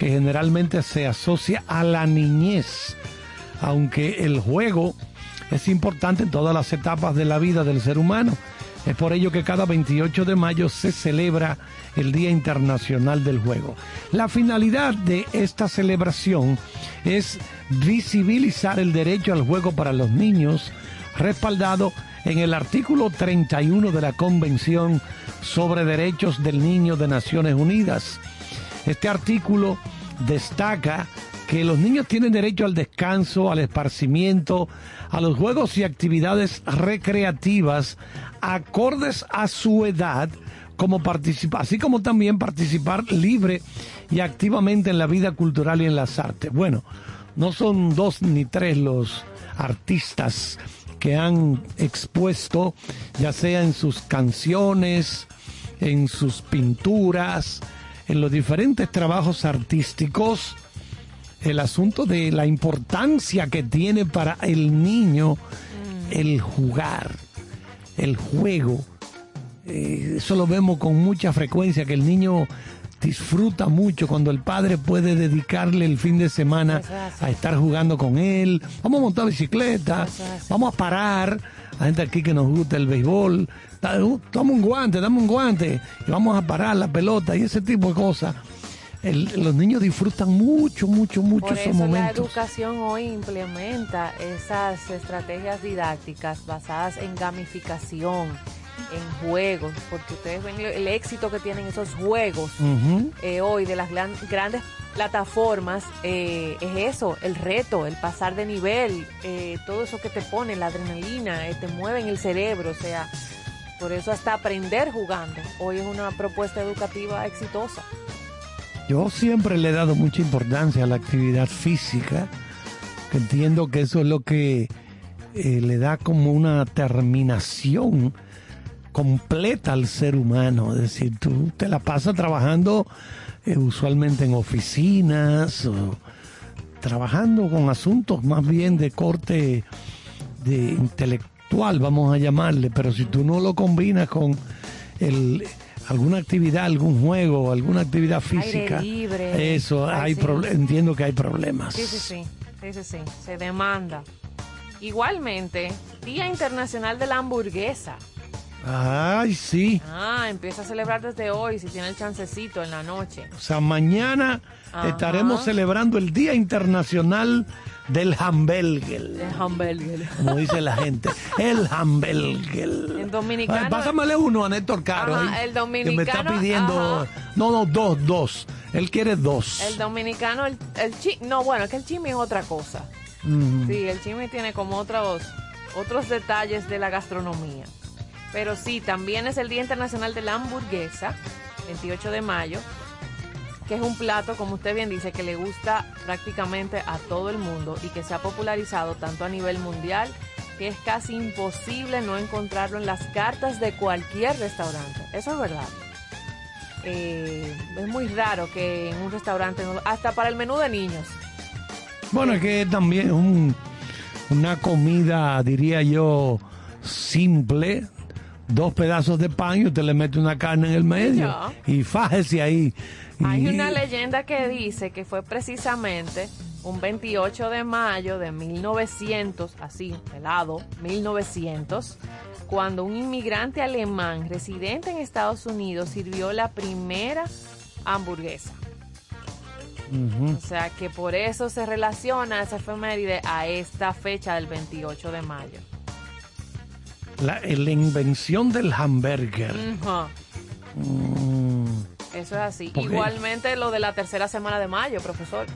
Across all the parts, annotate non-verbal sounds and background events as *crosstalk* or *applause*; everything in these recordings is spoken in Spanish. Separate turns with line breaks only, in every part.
que generalmente se asocia a la niñez, aunque el juego es importante en todas las etapas de la vida del ser humano. Es por ello que cada 28 de mayo se celebra el Día Internacional del Juego. La finalidad de esta celebración es visibilizar el derecho al juego para los niños, respaldado en el artículo 31 de la Convención sobre Derechos del Niño de Naciones Unidas. Este artículo destaca que los niños tienen derecho al descanso, al esparcimiento, a los juegos y actividades recreativas acordes a su edad, como así como también participar libre y activamente en la vida cultural y en las artes. Bueno, no son dos ni tres los artistas que han expuesto, ya sea en sus canciones, en sus pinturas, en los diferentes trabajos artísticos, el asunto de la importancia que tiene para el niño el jugar, el juego. Eh, eso lo vemos con mucha frecuencia, que el niño disfruta mucho cuando el padre puede dedicarle el fin de semana a estar jugando con él. Vamos a montar bicicleta, vamos a parar. La gente aquí que nos gusta el béisbol, toma un guante, dame un guante y vamos a parar la pelota y ese tipo de cosas los niños disfrutan mucho, mucho, mucho
Por
esos
eso
momentos.
La educación hoy implementa esas estrategias didácticas basadas en gamificación, en juegos, porque ustedes ven el éxito que tienen esos juegos eh, hoy de las grandes plataformas, eh, es eso, el reto, el pasar de nivel, eh, todo eso que te pone, la adrenalina, te mueve en el cerebro, o sea, por eso hasta aprender jugando. Hoy es una propuesta educativa exitosa.
Yo siempre le he dado mucha importancia a la actividad física, que entiendo que eso es lo que le da como una terminación completa al ser humano. Es decir, tú te la pasas trabajando eh, usualmente en oficinas o trabajando con asuntos más bien de corte de intelectual, vamos a llamarle, pero si tú no lo combinas con el alguna actividad, algún juego, alguna actividad física.
libre.
Eso, hay entiendo que hay problemas.
Sí, sí, sí, sí, sí, sí, se demanda. Igualmente, Día Internacional de la Hamburguesa.
Ay, sí.
Ah, empieza a celebrar desde hoy, si tiene el chancecito en la noche.
O sea, mañana estaremos celebrando el Día Internacional del Hamburger.
El Hamburger.
Como dice la gente. El Hamburger.
En dominicano.
pásamele uno a Néstor Caro.
el dominicano.
Que me está pidiendo. No, no, dos, dos. Él quiere dos.
El dominicano, el, el chi, No, bueno, es que el chimi es otra cosa. Sí, el chimi tiene como otros, otros detalles de la gastronomía. Pero sí, también es el Día Internacional de la Hamburguesa, 28 de mayo, que es un plato, como usted bien dice, que le gusta prácticamente a todo el mundo y que se ha popularizado tanto a nivel mundial que es casi imposible no encontrarlo en las cartas de cualquier restaurante. Eso es verdad. Eh, es muy raro que en un restaurante, hasta para el menú de niños.
Bueno, es que también un, una comida, diría yo, simple, dos pedazos de pan y usted le mete una carne en el medio y fájese ahí.
Hay una leyenda que dice que fue precisamente un 28 de mayo de 1900, así, helado, 1900, cuando un inmigrante alemán residente en Estados Unidos sirvió la primera hamburguesa. O sea que por eso se relaciona esa efeméride a esta fecha del 28 de mayo
la, invención del hamburger.
Mm. Eso es así. Igualmente lo de la tercera semana de mayo, profesor.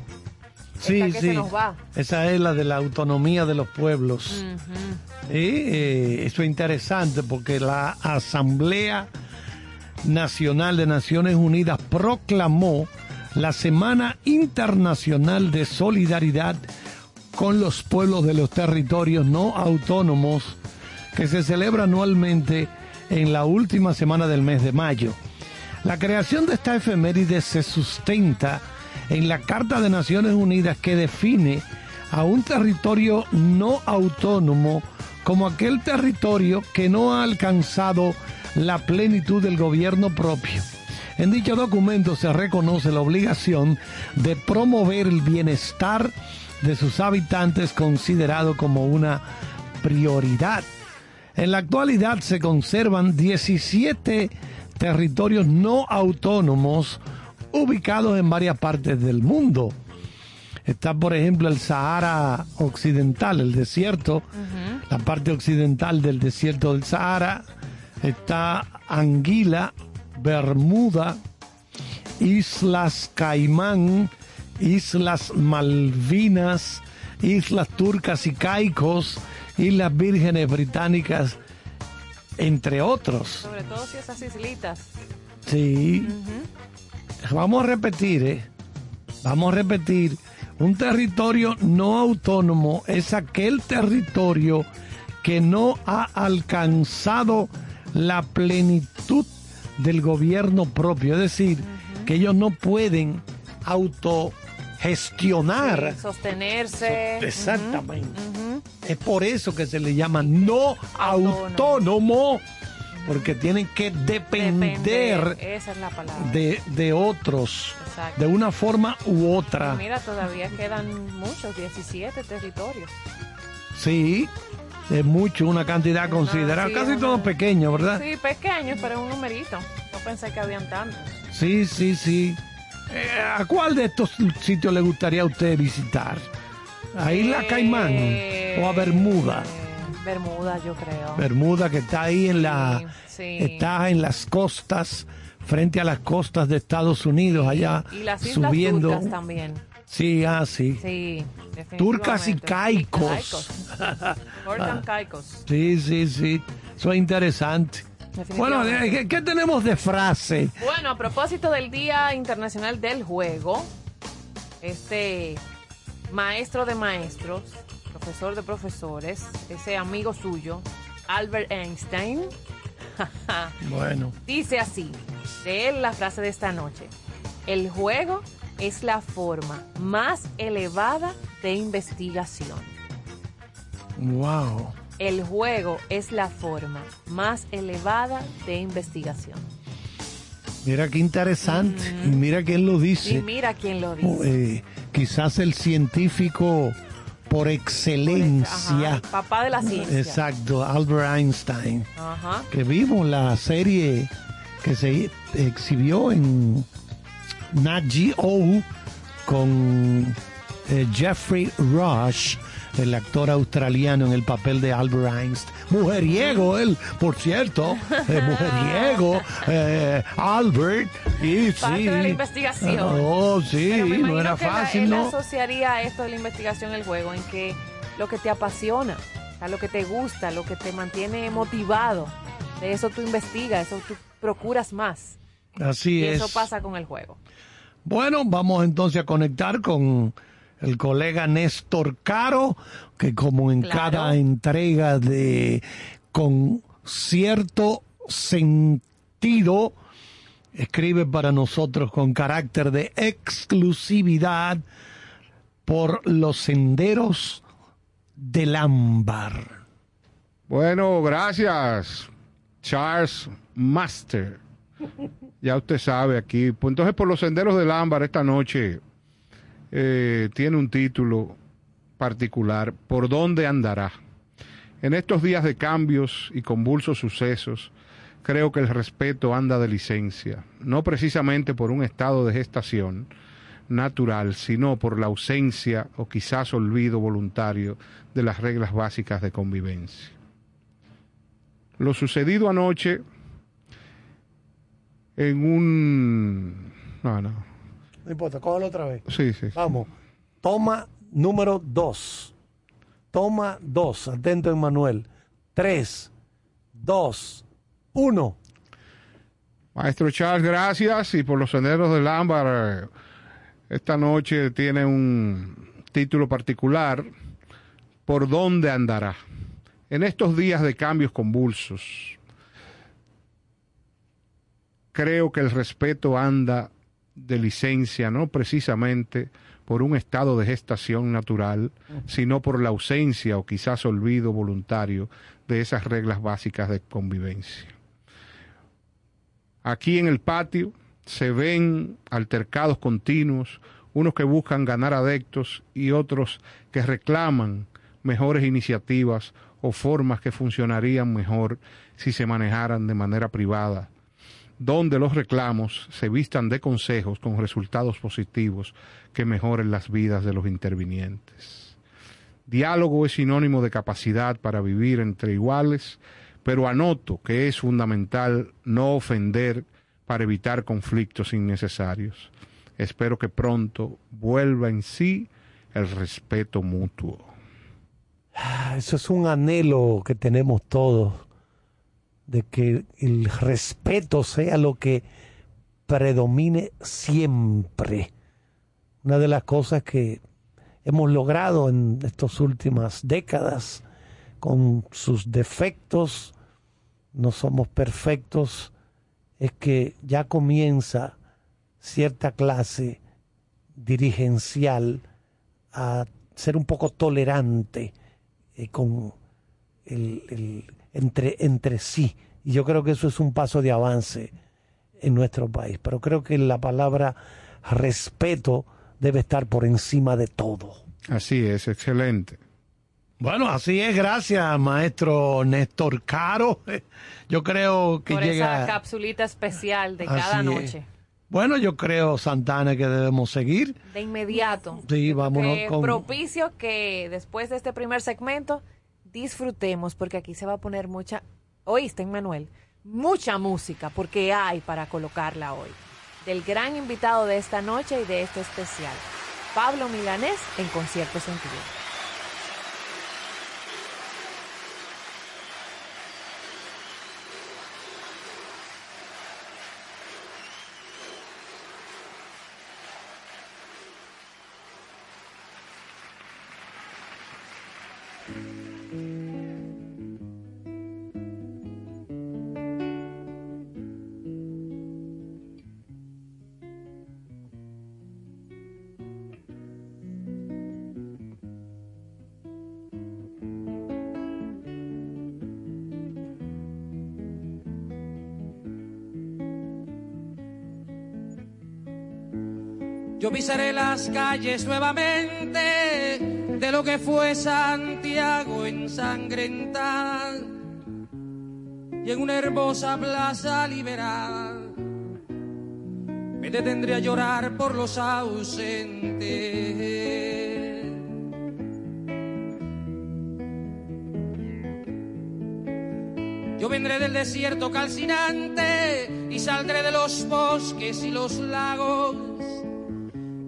Sí, sí. Esa es la de la autonomía de los pueblos. Y eh, eso es interesante porque la Asamblea Nacional de Naciones Unidas proclamó la Semana Internacional de Solidaridad con los pueblos de los territorios no autónomos que se celebra anualmente en la última semana del mes de mayo. La creación de esta efeméride se sustenta en la Carta de Naciones Unidas que define a un territorio no autónomo como aquel territorio que no ha alcanzado la plenitud del gobierno propio. En dicho documento se reconoce la obligación de promover el bienestar de sus habitantes considerado como una prioridad. En la actualidad se conservan 17 territorios no autónomos ubicados en varias partes del mundo. Está, por ejemplo, el Sahara Occidental, el desierto, la parte occidental del desierto del Sahara. Está Anguila, Bermuda, Islas Caimán, Islas Malvinas, Islas Turcas y Caicos, Islas Vírgenes Británicas, entre otros.
Sobre todo si esas islitas.
Sí. Vamos a repetir, ¿eh? Vamos a repetir. Un territorio no autónomo es aquel territorio que no ha alcanzado la plenitud del gobierno propio, es decir, que ellos no pueden autogestionar.
sostenerse.
Exactamente. Es por eso que se le llama no autónomo, porque tienen que depender, De, de, otros, de una forma u otra.
mira, todavía quedan muchos, 17 territorios.
Sí, es mucho, una cantidad considerable, casi todos pequeños, ¿verdad?
Sí, pequeños, pero es un numerito. No pensé que habían tantos.
Sí, sí, sí. Eh, ¿A cuál de estos sitios le gustaría a usted visitar? ¿A Isla eh, Caimán o a Bermuda?
Bermuda, yo creo.
Bermuda, que está ahí en la. Está en las costas, frente a las costas de Estados Unidos, allá
y las
islas subiendo.
Turcas también.
Sí, ah, sí.
Sí,
Turcas y caicos.
Caicos. *laughs* caicos.
Sí, sí, sí. Eso es interesante. Bueno, ¿qué, tenemos de frase?
Bueno, a propósito del Día Internacional del Juego, este maestro de maestros, profesor de profesores, ese amigo suyo, Albert Einstein, *laughs*
bueno.
dice así, de él la frase de esta noche, el juego es la forma más elevada de investigación.
Wow.
El juego es la forma más elevada de investigación.
Mira qué interesante. Y mira quién lo dice.
Y mira quién lo dice.
Eh, quizás el científico por excelencia.
papá de la ciencia.
Exacto, Albert Einstein. Que vimos la serie que se exhibió en Nat Geo con eh, Jeffrey Rush el actor australiano en el papel de Albert Einstein. Mujeriego él, por cierto, eh, mujeriego, eh, Albert. Y,
Parte sí. de la investigación.
Oh, sí, no era fácil,
¿no? asociaría esto de la investigación el juego en que lo que te apasiona, lo que te gusta, lo que te mantiene motivado, de eso tú investigas, eso tú procuras más.
Así
y
es.
Eso pasa con el juego.
Bueno, vamos entonces a conectar con el colega Néstor Caro, que como en cada entrega de con cierto sentido, escribe para nosotros con carácter de exclusividad por los senderos del ámbar.
Bueno, gracias, Charles Master. Ya usted sabe aquí. Pues entonces, por los senderos del ámbar esta noche eh, tiene un título particular, ¿Por dónde andará? En estos días de cambios y convulsos sucesos, creo que el respeto anda de licencia, no precisamente por un estado de gestación natural, sino por la ausencia o quizás olvido voluntario de las reglas básicas de convivencia. Lo sucedido anoche en un... No, no,
no importa, cógelo otra vez.
Sí, sí.
Vamos. Toma número dos. Toma dos. Atento, Emanuel. Tres, dos, uno.
Maestro Charles, gracias. Y por los senderos del ámbar, esta noche tiene un título particular. ¿Por dónde andará? En estos días de cambios convulsos, creo que el respeto anda de licencia, no precisamente por un estado de gestación natural, sino por la ausencia o quizás olvido voluntario de esas reglas básicas de convivencia. Aquí en el patio, se ven altercados continuos, unos que buscan ganar adeptos y otros que reclaman mejores iniciativas o formas que funcionarían mejor si se manejaran de manera privada, donde los reclamos se vistan de consejos con resultados positivos que mejoren las vidas de los intervinientes. Diálogo es sinónimo de capacidad para vivir entre iguales, pero anoto que es fundamental no ofender para evitar conflictos innecesarios. Espero que pronto vuelva en sí el respeto mutuo.
Ah, eso es un anhelo que tenemos todos, de que el respeto sea lo que predomine siempre. Una de las cosas que hemos logrado en estas últimas décadas, con sus defectos, no somos perfectos, es que ya comienza cierta clase dirigencial a ser un poco tolerante eh, con el, entre, entre sí. Y yo creo que eso es un paso de avance en nuestro país. Pero creo que la palabra respeto debe estar por encima de todo.
Así es, excelente.
Bueno, así es, gracias, maestro Néstor Caro. *laughs* Yo creo que
Por
llega.
esa capsulita especial de cada
es.
noche.
Bueno, yo creo, Santana, que debemos seguir.
De inmediato.
Sí, vámonos
Eh,
con.
Propicio que después de este primer segmento disfrutemos, porque aquí se va a poner mucha. ¿Oíste, Manuel? Mucha música, porque hay para colocarla hoy. Del gran invitado de esta noche y de este especial, Pablo Milanés en Concierto Sentido.
Yo pisaré las calles nuevamente de lo que fue Santiago ensangrentada y en una hermosa plaza liberada me detendré a llorar por los ausentes. Yo vendré del desierto calcinante y saldré de los bosques y los lagos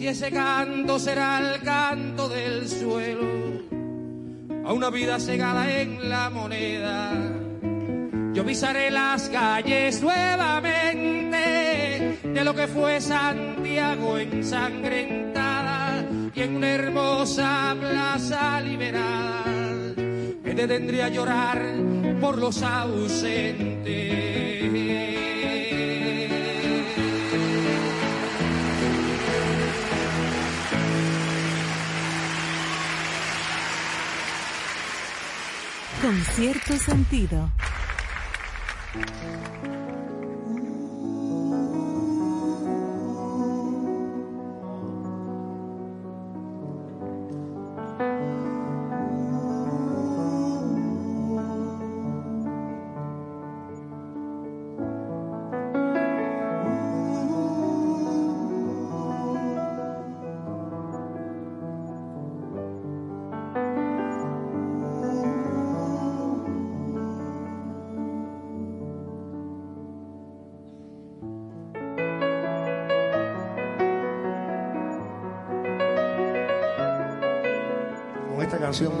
si ese canto será el canto del suelo, a una vida cegada en la moneda. Yo pisaré las calles nuevamente de lo que fue Santiago ensangrentada y en una hermosa plaza liberada me detendré a llorar por los ausentes.
Con cierto sentido.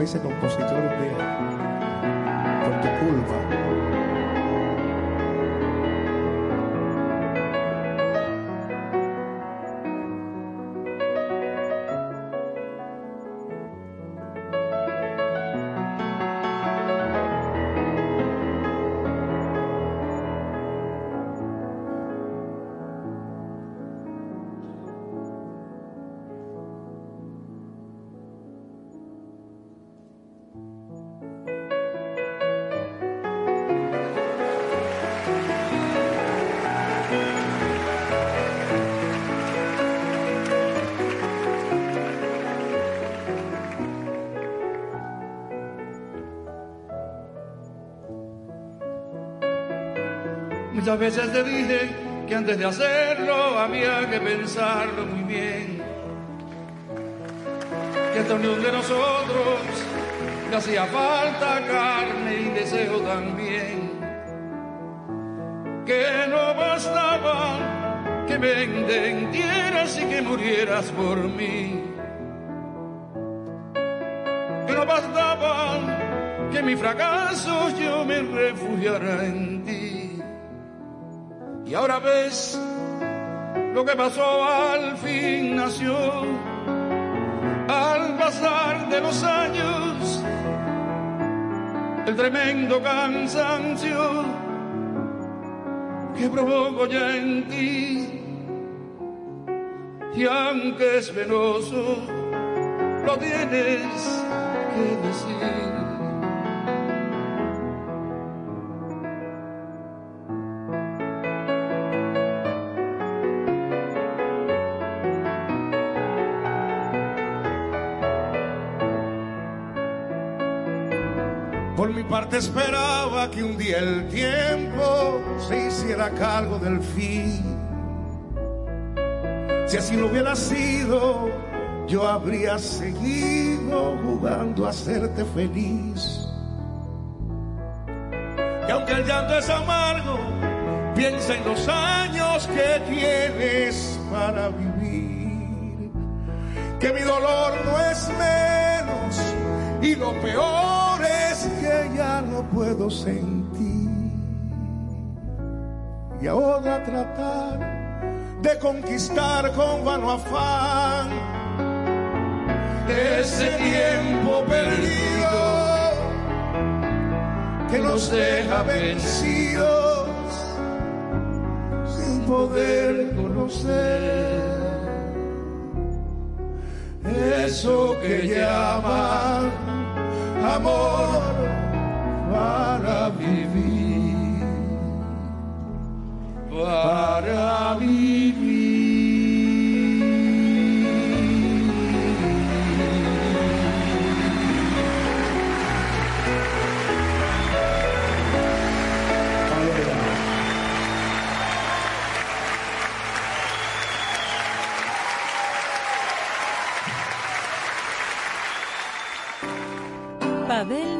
Esta canción me hice compositor de
Muchas veces te dije que antes de hacerlo había que pensarlo muy bien. Que esta unión de nosotros le hacía falta carne y deseo también. Que no bastaba que me entendieras y que murieras por mí. Que no bastaba que mi fracaso yo me refugiara en. Y ahora ves lo que pasó al fin nació, al pasar de los años, el tremendo cansancio que provoco ya en ti. Y aunque es penoso, lo tienes que decir.
Parte esperaba que un día el tiempo se hiciera cargo del fin. Si así lo hubiera sido, yo habría seguido jugando a hacerte feliz. Y aunque el llanto es amargo, piensa en los años que tienes para vivir. Que mi dolor no es menos y lo peor ya no puedo sentir. Y ahora tratar de conquistar con vano afán ese tiempo perdido que nos deja vencidos sin poder conocer eso que llaman amor para vivir, para vivir.
Pavel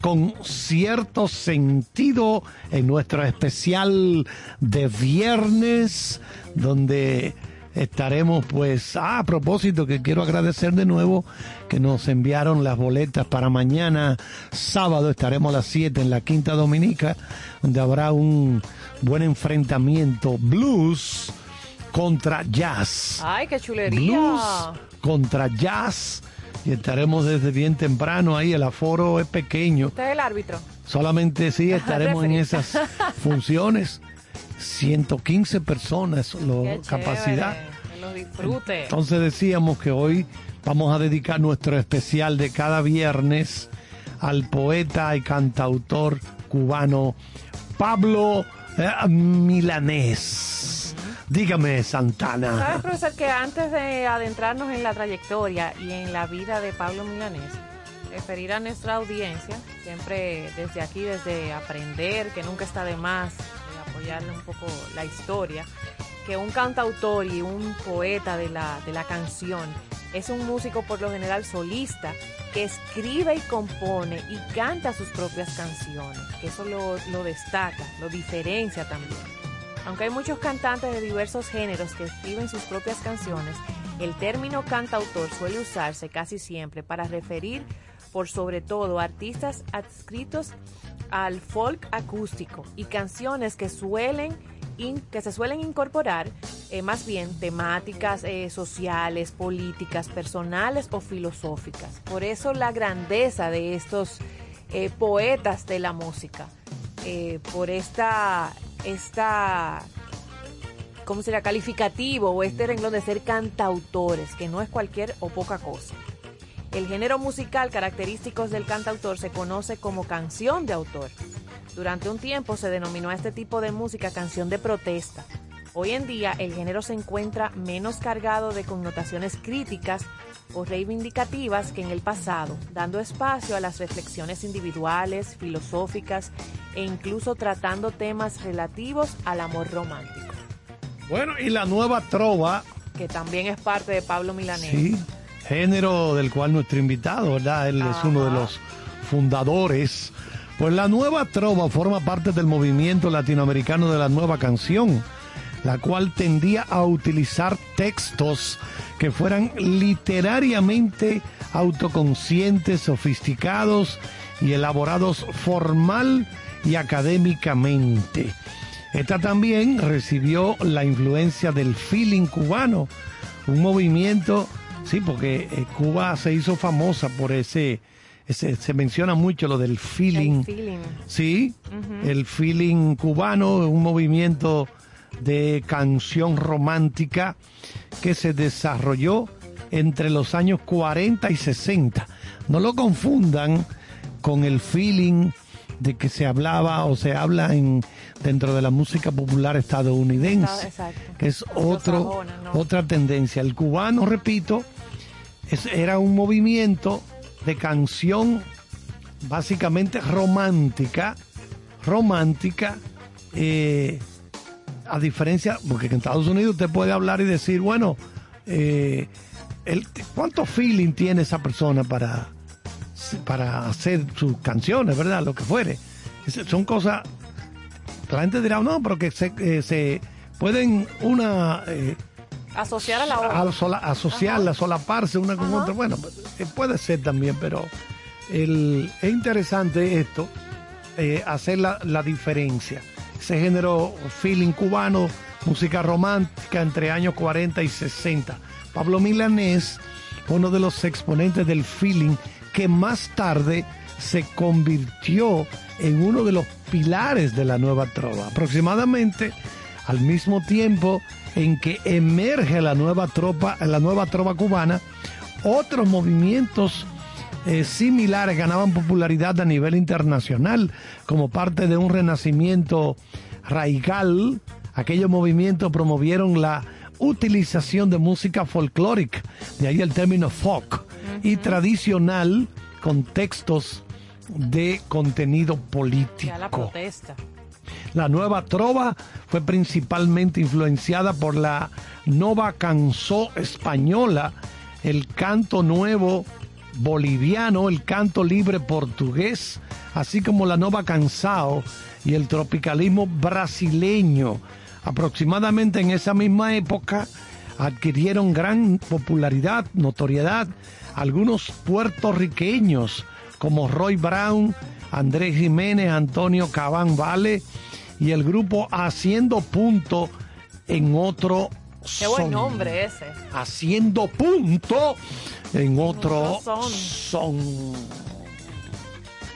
con cierto sentido en nuestro especial de viernes, donde estaremos pues, ah, a propósito que quiero agradecer de nuevo que nos enviaron las boletas para mañana sábado, estaremos a las 7 en la Quinta Dominica, donde habrá un buen enfrentamiento blues contra jazz.
Ay, qué chulería.
Blues contra jazz y estaremos desde bien temprano ahí, el aforo es pequeño.
Usted es el árbitro.
Solamente sí *laughs* estaremos en esas *laughs* funciones. 115 personas lo,
Qué
capacidad.
chévere, Que lo disfrute.
Entonces decíamos que hoy vamos a dedicar nuestro especial de cada viernes al poeta y cantautor cubano Pablo eh, Milanés. Dígame, Santana.
¿Sabes, profesor, que antes de adentrarnos en la trayectoria y en la vida de Pablo Milanés, referir a nuestra audiencia, siempre desde aquí, desde aprender, que nunca está de más, de apoyarle un poco la historia, que un cantautor y un poeta de la, de la canción es un músico por lo general solista que escribe y compone y canta sus propias canciones, que eso lo, lo destaca, lo diferencia también. Aunque hay muchos cantantes de diversos géneros que escriben sus propias canciones, el término cantautor suele usarse casi siempre para referir por sobre todo artistas adscritos al folk acústico y canciones que suelen que se suelen incorporar eh, más bien temáticas eh, sociales, políticas, personales o filosóficas. Por eso la grandeza de estos eh, poetas de la música, por esta, esta ¿cómo será? Calificativo o este renglón de ser cantautores, que no es cualquier o poca cosa. El género musical característico del cantautor se conoce como canción de autor. Durante un tiempo se denominó a este tipo de música canción de protesta. Hoy en día el género se encuentra menos cargado de connotaciones críticas o reivindicativas que en el pasado, dando espacio a las reflexiones individuales, filosóficas e incluso tratando temas relativos al amor romántico.
Bueno, y la nueva trova.
Que también es parte de Pablo Milanés.
Sí, género del cual nuestro invitado, ¿verdad? Él es uno de los fundadores. Pues la nueva trova forma parte del movimiento latinoamericano de la nueva canción, la cual tendía a utilizar textos que fueran literariamente autoconscientes, sofisticados y elaborados formal y académicamente. Esta también recibió la influencia del feeling cubano, un movimiento, sí, porque eh, Cuba se hizo famosa por ese, se menciona mucho lo del feeling. Sí, el feeling cubano, un movimiento de canción romántica que se desarrolló entre los años 40 y 60. No lo confundan con el feeling de que se hablaba o se habla en dentro de la música popular estadounidense, que es otro, otra tendencia. El cubano, repito, era un movimiento de canción básicamente romántica, romántica, eh, a diferencia, porque en Estados Unidos usted puede hablar y decir, bueno, eh, el, ¿cuánto feeling tiene esa persona para, para hacer sus canciones, ¿verdad? Lo que fuere. son cosas. La gente dirá, no, pero que se, eh, se pueden una.
Eh, Asociar a la otra.
sola, asociarla, solaparse una con otra. Bueno, eh, puede ser también, pero el, es interesante esto, hacer la, la diferencia. Ese género feeling cubano, música romántica entre años 40 y 60. Pablo Milanés, uno de los exponentes del feeling que más tarde se convirtió en uno de los pilares de la nueva trova. Aproximadamente al mismo tiempo en que emerge la nueva, tropa, la nueva trova cubana, otros movimientos eh, similares ganaban popularidad a nivel internacional como parte de un renacimiento raigal. Aquellos movimientos promovieron la utilización de música folclórica, de ahí el término folk y tradicional con textos de contenido político.
la protesta.
La nueva trova fue principalmente influenciada por la nova canzó española, el canto nuevo boliviano, el canto libre portugués, así como la nova canção y el tropicalismo brasileño. Aproximadamente en esa misma época adquirieron gran popularidad, notoriedad algunos puertorriqueños como Roy Brown, Andrés Jiménez, Antonio Cabán Vale y el grupo Haciendo Punto en otro
Qué buen nombre ese.
Haciendo Punto en otro son.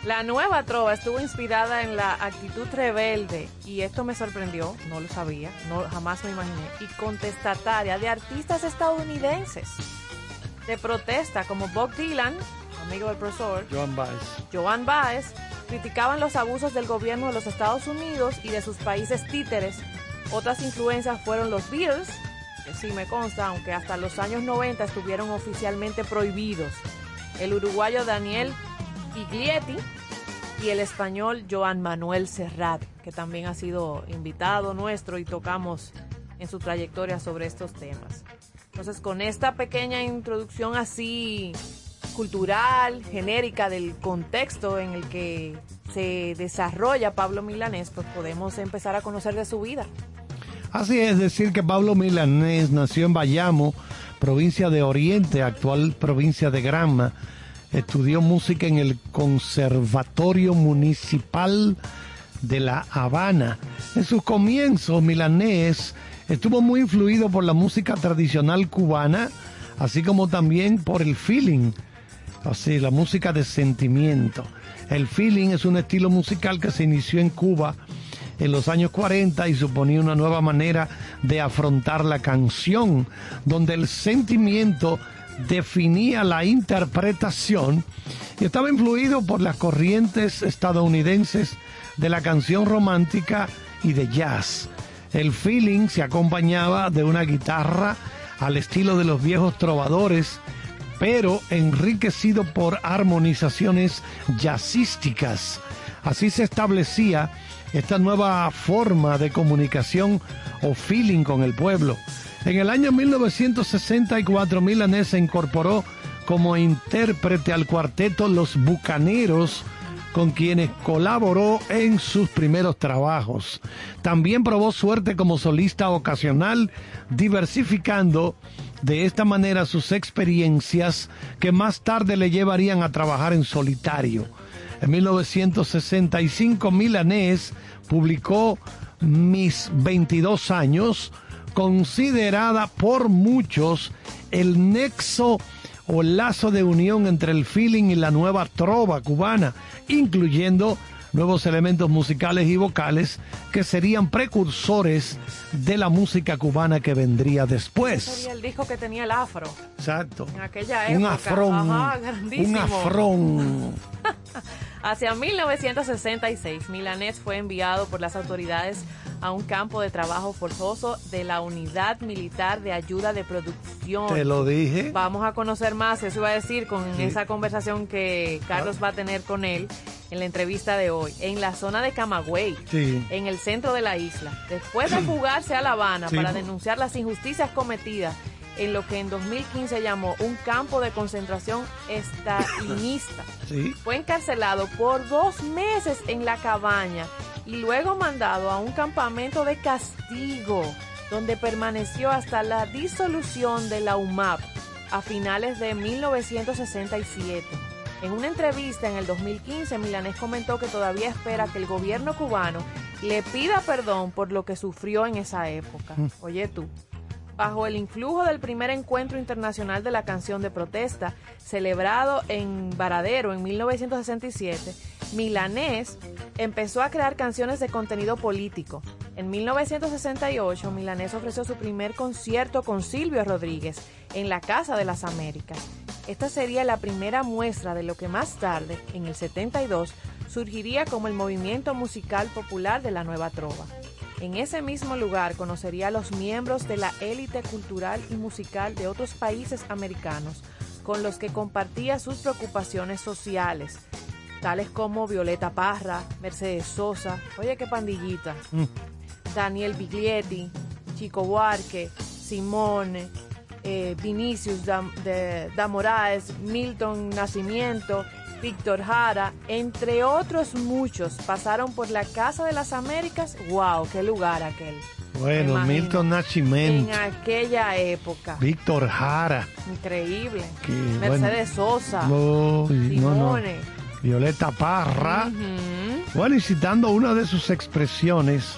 La nueva trova estuvo inspirada en la actitud rebelde y esto me sorprendió, no lo sabía, no jamás me imaginé, y contestataria de artistas estadounidenses de protesta como Bob Dylan, amigo del profesor,
Joan Baez.
Joan Baez, criticaban los abusos del gobierno de los Estados Unidos y de sus países títeres. Otras influencias fueron los Beatles, sí me consta, aunque hasta los años 90 estuvieron oficialmente prohibidos. El uruguayo Daniel Biglietti y el español Joan Manuel Serrat, que también ha sido invitado nuestro y tocamos en su trayectoria sobre estos temas. Entonces, con esta pequeña introducción así cultural, genérica del contexto en el que se desarrolla Pablo Milanés, pues podemos empezar a conocer de su vida.
Así es decir que Pablo Milanés nació en Bayamo, provincia de Oriente, actual provincia de Granma. Estudió música en el Conservatorio Municipal de La Habana. En sus comienzos, Milanés estuvo muy influido por la música tradicional cubana, así como también por el feeling, así la música de sentimiento. El feeling es un estilo musical que se inició en Cuba en los años 40 y suponía una nueva manera de afrontar la canción, donde el sentimiento definía la interpretación y estaba influido por las corrientes estadounidenses de la canción romántica y de jazz. El feeling se acompañaba de una guitarra al estilo de los viejos trovadores, pero enriquecido por armonizaciones jazzísticas. Así se establecía esta nueva forma de comunicación o feeling con el pueblo. En el año 1964 Milanés se incorporó como intérprete al cuarteto Los Bucaneros, con quienes colaboró en sus primeros trabajos. También probó suerte como solista ocasional, diversificando de esta manera sus experiencias que más tarde le llevarían a trabajar en solitario. En 1965 Milanés publicó Mis 22 años, considerada por muchos el nexo o lazo de unión entre el feeling y la nueva trova cubana, incluyendo nuevos elementos musicales y vocales que serían precursores de la música cubana que vendría después.
Sería el disco que tenía el afro.
Exacto.
En aquella época.
Un afrón.
Ajá,
un afrón. *laughs*
Hacia 1966, Milanés fue enviado por las autoridades a un campo de trabajo forzoso de la Unidad Militar de Ayuda de Producción.
Te lo dije.
Vamos a conocer más, eso iba a decir con
Sí.
esa conversación que Carlos va a tener con él en la entrevista de hoy, en la zona de Camagüey,
Sí.
en el centro de la isla. Después de *clears throat* fugarse a La Habana
Sí.
para denunciar las injusticias cometidas en lo que en 2015 llamó un campo de concentración estalinista. *laughs*
Sí.
Fue encarcelado por dos meses en la cabaña y luego mandado a un campamento de castigo, donde permaneció hasta la disolución de la UMAP a finales de 1967. En una entrevista en el 2015, Milanés comentó que todavía espera que el gobierno cubano le pida perdón por lo que sufrió en esa época. Oye tú. Bajo el influjo del primer encuentro internacional de la canción de protesta, celebrado en Varadero en 1967, Milanés empezó a crear canciones de contenido político. En 1968, Milanés ofreció su primer concierto con Silvio Rodríguez en la Casa de las Américas. Esta sería la primera muestra de lo que más tarde, en el 72, surgiría como el movimiento musical popular de la Nueva Trova. En ese mismo lugar conocería a los miembros de la élite cultural y musical de otros países americanos, con los que compartía sus preocupaciones sociales, tales como Violeta Parra, Mercedes Sosa, oye qué pandillita, Daniel Biglietti, Chico Buarque, Simone, eh, Vinicius da, de- da Moraes, Milton Nacimiento, Víctor Jara, entre otros muchos, pasaron por la Casa de las Américas. ¡Wow! ¡Qué lugar aquel!
Bueno, Milton. Nascimento,
En aquella época.
Víctor Jara.
Increíble.
que,
Mercedes
bueno,
Sosa.
y- no. Violeta Parra. Bueno, y citando una de sus expresiones,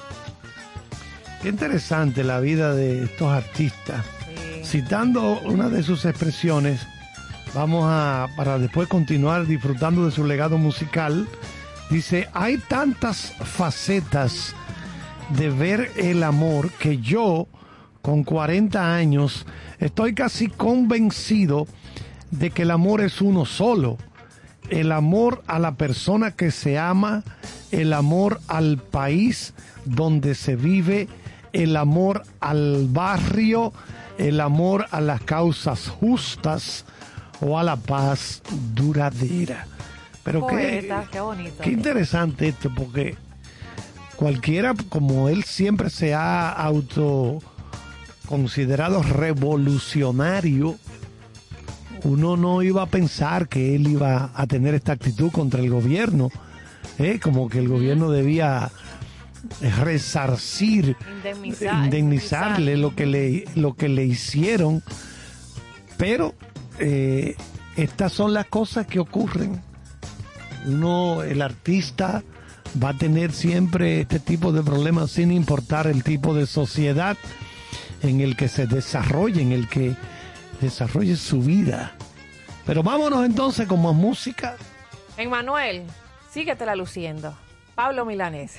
qué interesante la vida de estos artistas.
Sí.
Citando una de sus expresiones, vamos a, para después continuar disfrutando de su legado musical, dice, hay tantas facetas de ver el amor que yo, con 40 años, estoy casi convencido de que el amor es uno solo. El amor a la persona que se ama, el amor al país donde se vive, el amor al barrio, el amor a las causas justas o a la paz duradera. Pero qué,
qué bonito.
qué interesante esto, porque cualquiera, como él siempre se ha auto considerado revolucionario, uno no iba a pensar que él iba a tener esta actitud contra el gobierno, ¿eh? como que el gobierno debía resarcir,
Indemnizar-
indemnizarle lo que le, lo que le hicieron, pero eh, estas son las cosas que ocurren. Uno, el artista, va a tener siempre este tipo de problemas sin importar el tipo de sociedad en el que se desarrolle, en el que desarrolle su vida. Pero vámonos entonces con más música.
Emmanuel, síguetela luciendo. Pablo Milanés.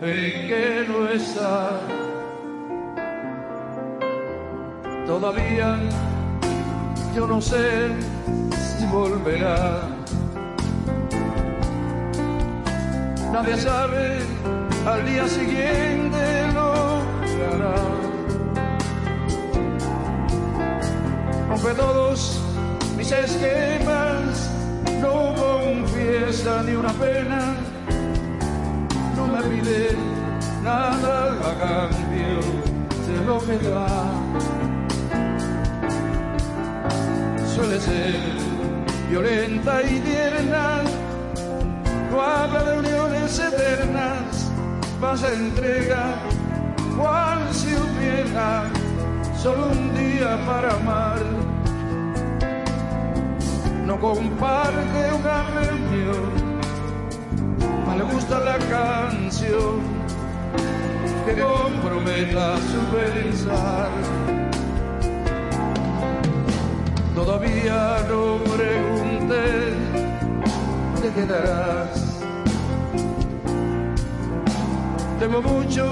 en que no está. Todavía yo no sé si volverá. Nadie sabe al día siguiente lo que hará. Aunque todos mis esquemas no confiesan ni una pena me nada a cambio de lo que da. Suele ser violenta y tierna, no habla de uniones eternas, pasa entrega, cual si hubiera solo un día para amar. No comparte una reunión gusta la canción que comprometa su pensar. Todavía no pregunté, ¿te quedarás? Temo mucho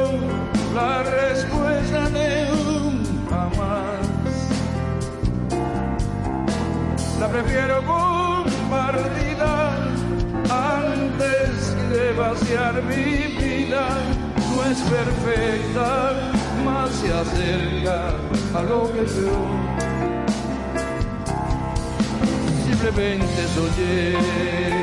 la respuesta de un jamás. La prefiero compartida antes vaciar mi vida. No es perfecta, más se acerca a lo que yo simplemente soñé. el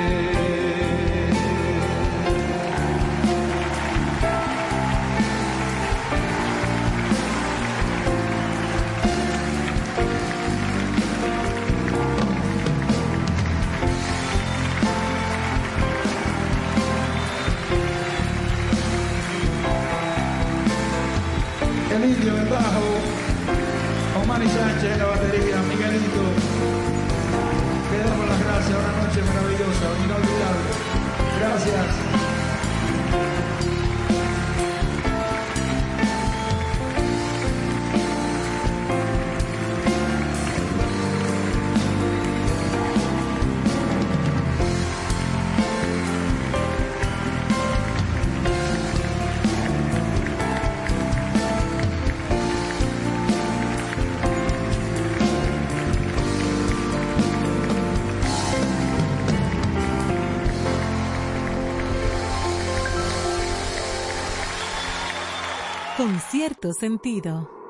cierto sentido.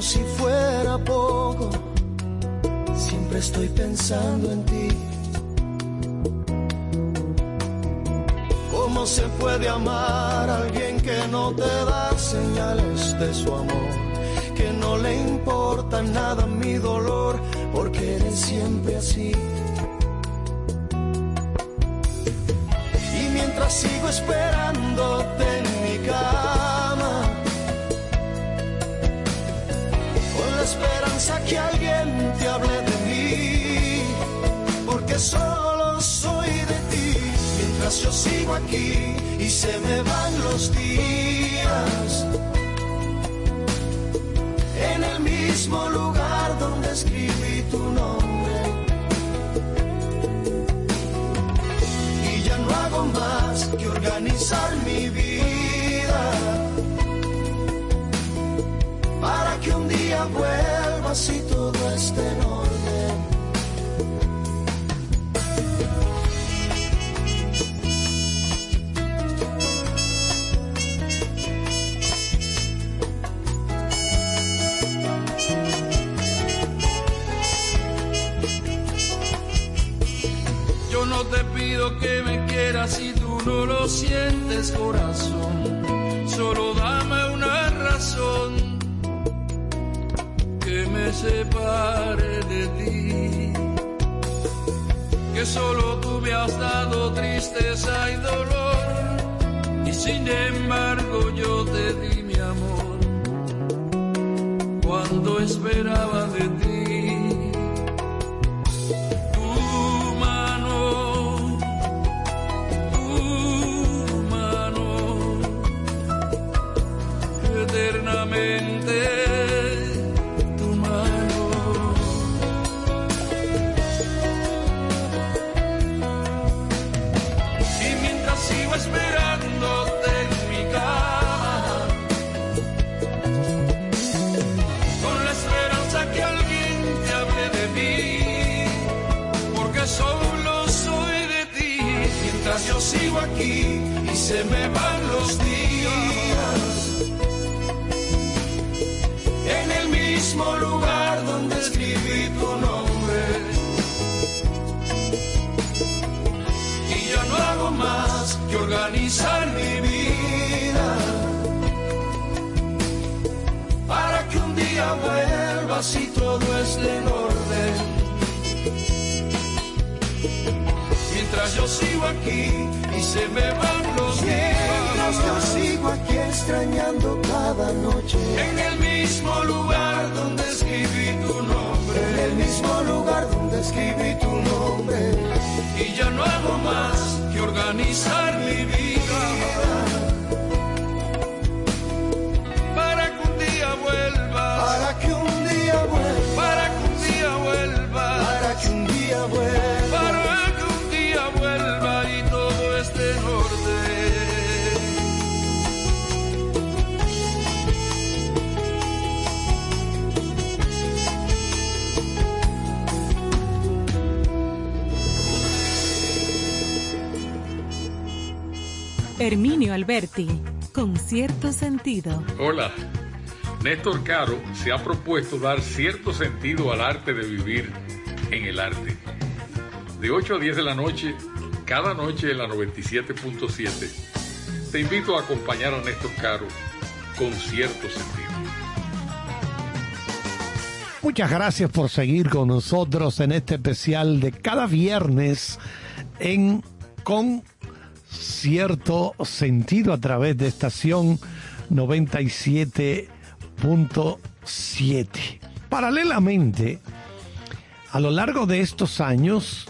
Si fuera poco, siempre estoy pensando en ti. ¿Cómo se puede amar a alguien que no te da señales de su amor? Que no le importa nada mi dolor, porque eres siempre así. Y mientras sigo esperándote esperanza que alguien te hable de mí, porque solo soy de ti, mientras yo sigo aquí y se me van los días. En el mismo lugar donde escribí tu nombre. Y ya no hago más que organizar mi vida y todo esté en orden.
Yo no te pido que me quieras si tú no lo sientes, corazón. Solo dame una razón separe de ti. Que solo tú me has dado tristeza y dolor. Y sin embargo yo te di mi amor cuando esperaba de ti. Se me van los días. En el mismo lugar donde escribí tu nombre. Y ya no hago más que organizar mi vida para que un día vuelvas y todo esté en orden. Mientras yo sigo aquí y se me van
Mientras yo sigo aquí extrañando cada noche.
En el mismo lugar donde escribí tu nombre.
En el mismo lugar donde escribí tu nombre.
Y ya no hago más que organizar mi vida
Herminio Alberti, con cierto sentido.
Hola. Néstor Caro se ha propuesto dar cierto sentido al arte de vivir en el arte. De 8 a 10 de la noche, cada noche en la 97.7, te invito a acompañar a Néstor Caro con cierto sentido.
Muchas gracias por seguir con nosotros en este especial de cada viernes en Con cierto sentido a través de estación 97.7. Paralelamente, a lo largo de estos años,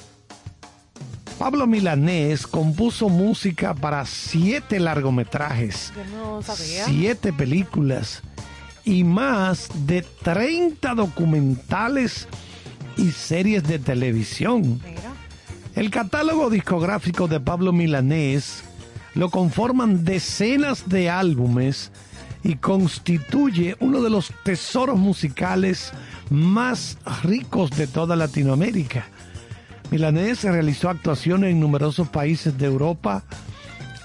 Pablo Milanés compuso música para siete largometrajes,
no
siete películas y más de 30 documentales y series de televisión.
Mira.
El catálogo discográfico de Pablo Milanés lo conforman decenas de álbumes y constituye uno de los tesoros musicales más ricos de toda Latinoamérica. Milanés realizó actuaciones en numerosos países de Europa,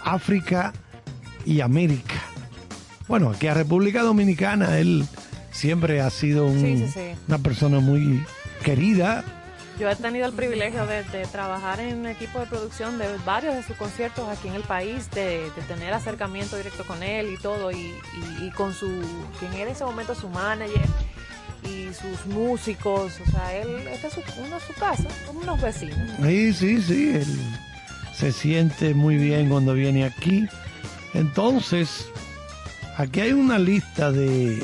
África y América. bueno, aquí a República Dominicana él siempre ha sido un-
Sí, sí, sí.
una persona muy querida.
Yo he tenido el privilegio de, trabajar en equipo de producción de varios de sus conciertos aquí en el país, de, tener acercamiento directo con él y todo, y, con su, quien era en ese momento su manager y sus músicos, o sea, él, esta es su, uno su casa, unos vecinos.
Sí, sí, sí, él se siente muy bien cuando viene aquí. Entonces, aquí hay una lista de,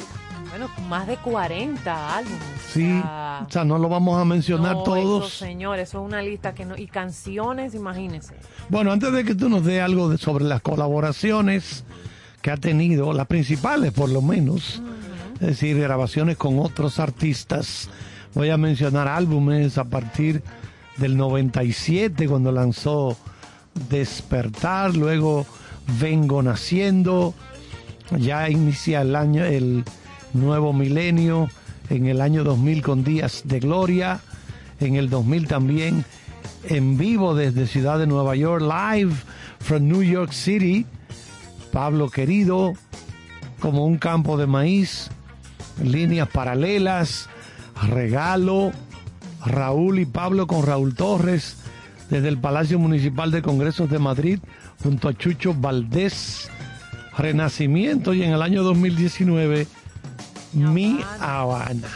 Bueno, más de 40 álbumes.
sí,
o sea,
o sea, no lo vamos a mencionar
no,
todos.
Eso, señor, eso es una lista que no, y canciones, imagínense.
Bueno, antes de que tú nos dé algo de- sobre las colaboraciones que ha tenido, las principales por lo menos, es decir, grabaciones con otros artistas, voy a mencionar álbumes a partir del 97 cuando lanzó Despertar, luego Vengo Naciendo, ya inicia el año, el nuevo milenio, en el año 2000 con Días de Gloria, en el 2000 también en vivo desde Ciudad de Nueva York, live from New York City, Pablo Querido, como un campo de maíz, líneas paralelas, regalo, Raúl y Pablo con Raúl Torres, desde el Palacio Municipal de Congresos de Madrid, junto a Chucho Valdés, Renacimiento y en el año 2019, Mi Habana.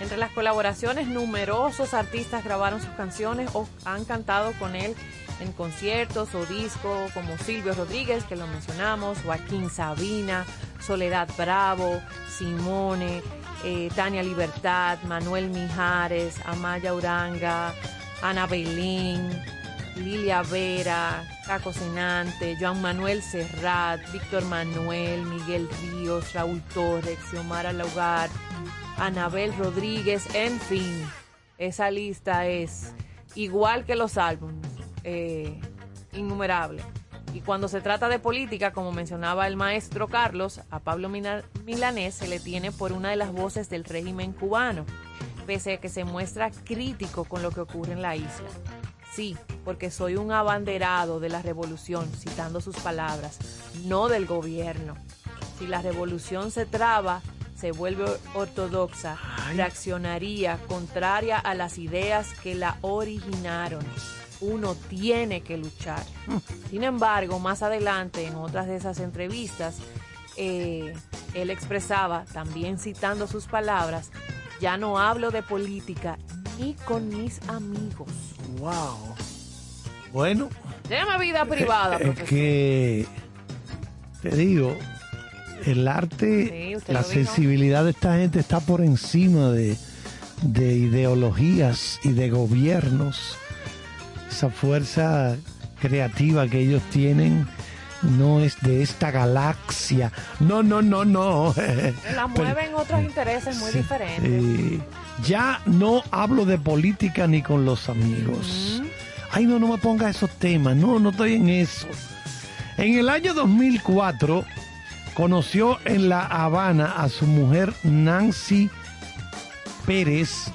Entre las colaboraciones, numerosos artistas grabaron sus canciones o han cantado con él en conciertos o discos, como Silvio Rodríguez, que lo mencionamos, Joaquín Sabina, Soledad Bravo, Simone, eh, Tania Libertad, Manuel Mijares, Amaya Uranga, Ana Belín, Lilia Vera, Caco Senante, Joan Manuel Serrat, Víctor Manuel, Miguel Ríos, Raúl Torres, Xiomara Laugar, Anabel Rodríguez, en fin, esa lista es igual que los álbumes, eh, innumerable. Y cuando se trata de política, como mencionaba el maestro Carlos, a Pablo Milanés se le tiene por una de las voces del régimen cubano, pese a que se muestra crítico con lo que ocurre en la isla. Sí, porque soy un abanderado de la revolución, citando sus palabras, no del gobierno. Si la revolución se traba, se vuelve ortodoxa, reaccionaría contraria a las ideas que la originaron. Uno tiene que luchar. *laughs* Sin embargo, más adelante, en otras de esas entrevistas, eh, él expresaba, también citando sus palabras, ya no hablo de política ni con mis amigos.
Wow. Bueno,
Llama vida privada,
es
profesor.
que te digo, el arte,
Sí,
la sensibilidad de esta gente está por encima de, de ideologías y de gobiernos. Esa fuerza creativa que ellos tienen no es de esta galaxia. No, no, no, no.
La *laughs* mueven otros intereses muy diferentes.
Eh, ya no hablo de política ni con los amigos. Ay, no, no me ponga esos temas. No, no estoy en eso. En el año 2004 conoció en La Habana a su mujer Nancy Pérez,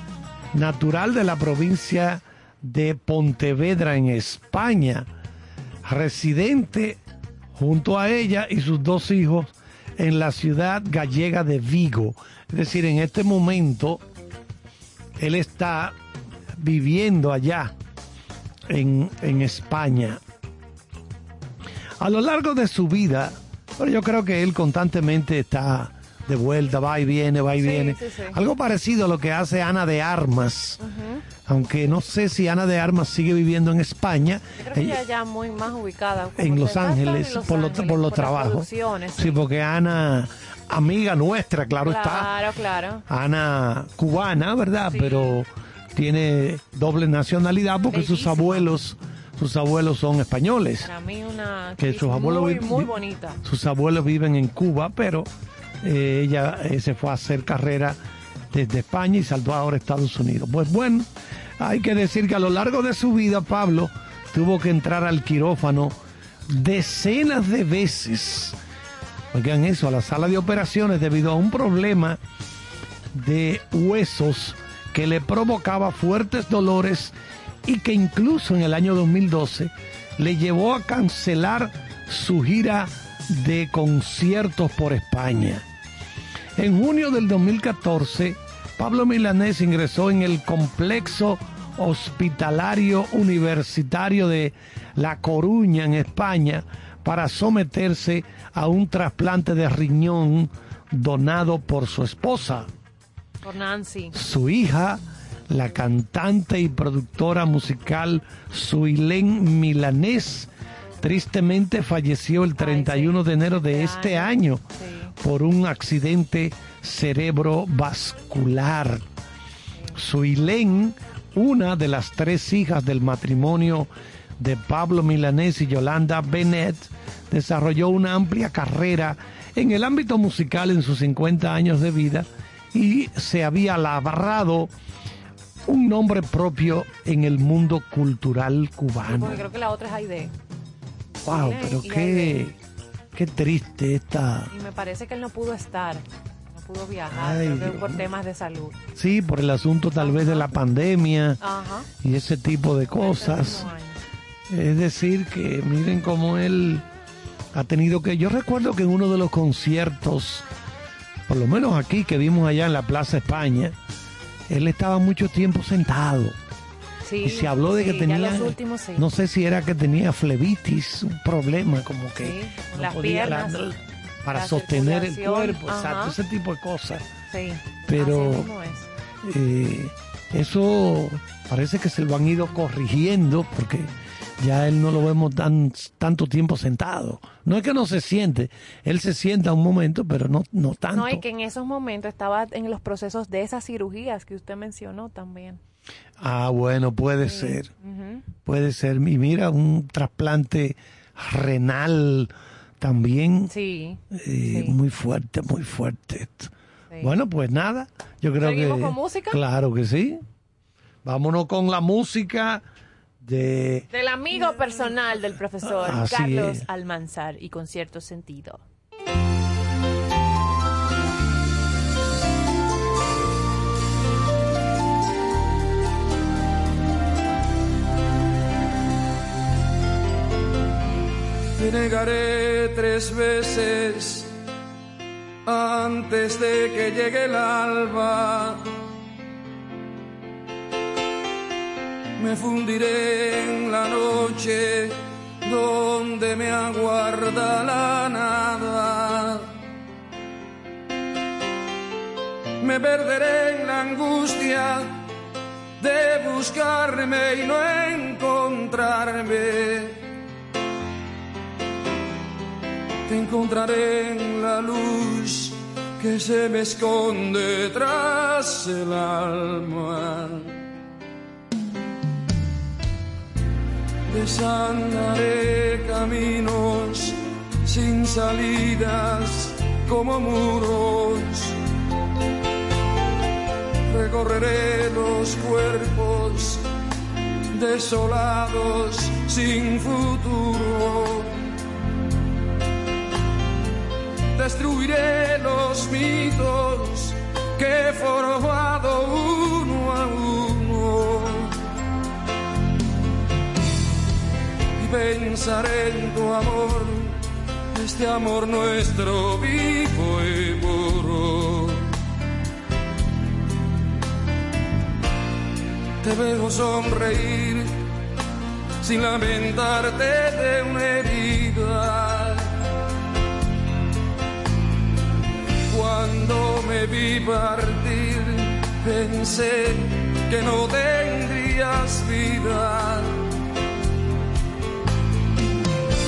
natural de la provincia de Pontevedra en España, residente junto a ella y sus dos hijos en la ciudad gallega de Vigo. Es decir, en este momento él está viviendo allá en, en España. A lo largo de su vida, pero yo creo que él constantemente está de vuelta, va y viene, va y
Sí,
viene.
sí, sí.
Algo parecido a lo que hace Ana de Armas, aunque no sé si Ana de Armas sigue viviendo en España.
Yo creo que
Ella-
ya muy más ubicada.
en Los Ángeles por, los-
Ángeles,
por los trabajos. Sí, porque Ana, amiga nuestra, claro, está.
Claro, claro.
Ana cubana, ¿verdad?
Sí.
Pero tiene doble nacionalidad porque sus abuelos, sus abuelos son españoles.
Para mí una
Que sus abuelos
muy, muy bonita.
Sus abuelos viven en Cuba, pero eh, ella eh, se fue a hacer carrera desde España y saltó ahora a Estados Unidos. Pues bueno, hay que decir que a lo largo de su vida Pablo tuvo que entrar al quirófano decenas de veces. Oigan eso, a la sala de operaciones debido a un problema de huesos que le provocaba fuertes dolores y que incluso en el año 2012 le llevó a cancelar su gira de conciertos por España. En junio del 2014, Pablo Milanés ingresó en el complejo hospitalario universitario de La Coruña, en España, para someterse a un trasplante de riñón donado por su esposa.
Por Nancy.
Su hija, la cantante y productora musical Suilén Milanés, tristemente falleció el 31 de enero de este año por un accidente cerebrovascular. Suilén, una de las tres hijas del matrimonio de Pablo Milanés y Yolanda Bennett, desarrolló una amplia carrera en el ámbito musical en sus 50 años de vida y se había labrado un nombre propio en el mundo cultural cubano.
Porque creo que la otra es Aide.
Wow, pero qué, qué triste esta.
Y me parece que él no pudo estar, no pudo viajar, creo que por temas de salud.
Sí, por el asunto tal vez de la pandemia y ese tipo de cosas. Es decir, que miren cómo él ha tenido que... Yo recuerdo que en uno de los conciertos, por lo menos aquí que vimos allá en la Plaza España, él estaba mucho tiempo sentado. y se habló de que tenía, no sé si era que tenía flebitis, un problema como que
las piernas,
para sostener el cuerpo, exacto, ese tipo de cosas. Pero eh, eso parece que se lo han ido corrigiendo porque ya él no lo vemos tan tanto tiempo sentado. No es que no se siente, él se sienta un momento, pero no, no tanto.
No, y que en esos momentos estaba en los procesos de esas cirugías que usted mencionó también.
Ah, bueno, puede ser. Puede ser. Y mira, un trasplante renal también.
Sí,
eh, Muy fuerte, muy fuerte. Bueno, pues nada. Yo creo
¿Seguimos
que.
con música?
Claro que sí. Vámonos con la música de...
Del amigo personal del profesor Carlos Almanzar y con cierto sentido.
Te negaré tres veces antes de que llegue el alba me fundiré en la noche donde me aguarda la nada. Me perderé en la angustia de buscarme y no encontrarme. Te encontraré en la luz que se me esconde tras el alma. Desandaré caminos sin salidas como muros. Recorreré los cuerpos desolados sin futuro. Destruiré los mitos que he formado uno a uno pensaré en tu amor, este amor nuestro vivo y puro. Te veo sonreír sin lamentarte de una herida. Cuando me vi partir, pensé que no tendrías vida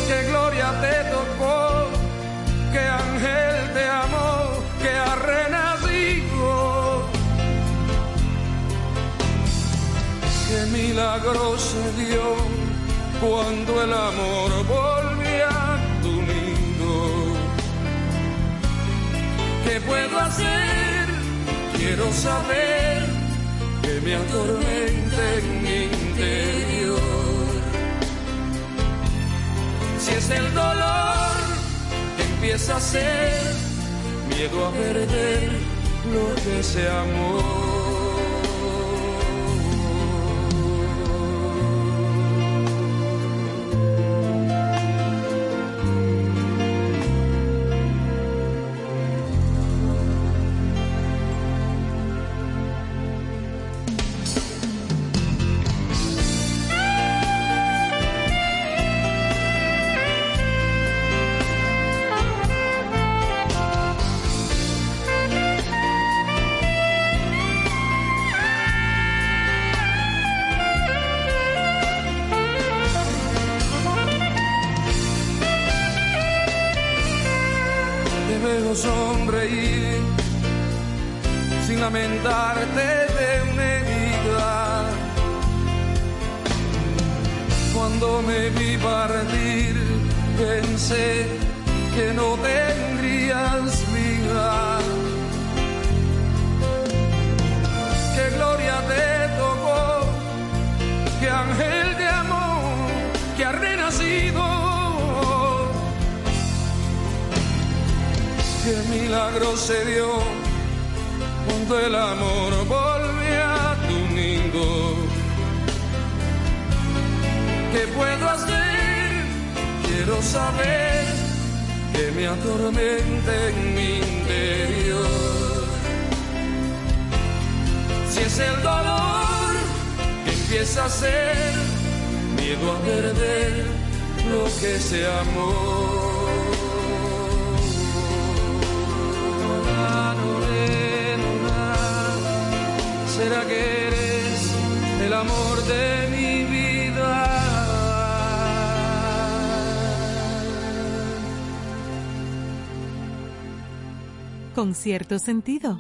que gloria te tocó, que ángel te amó, que ha renacido. Que milagro se dio cuando el amor volvió a tu nido. ¿Qué puedo hacer? Quiero saber que me atormenta en mi interior si es el dolor que empieza a ser miedo a perder lo que se amó. qué milagro se dio cuando el amor volvió a tu nido. ¿Qué puedo hacer? Quiero saber que me atormente en mi interior. Si es el dolor que empieza a ser miedo a perder lo que se amó que eres el amor de mi vida.
Con cierto sentido.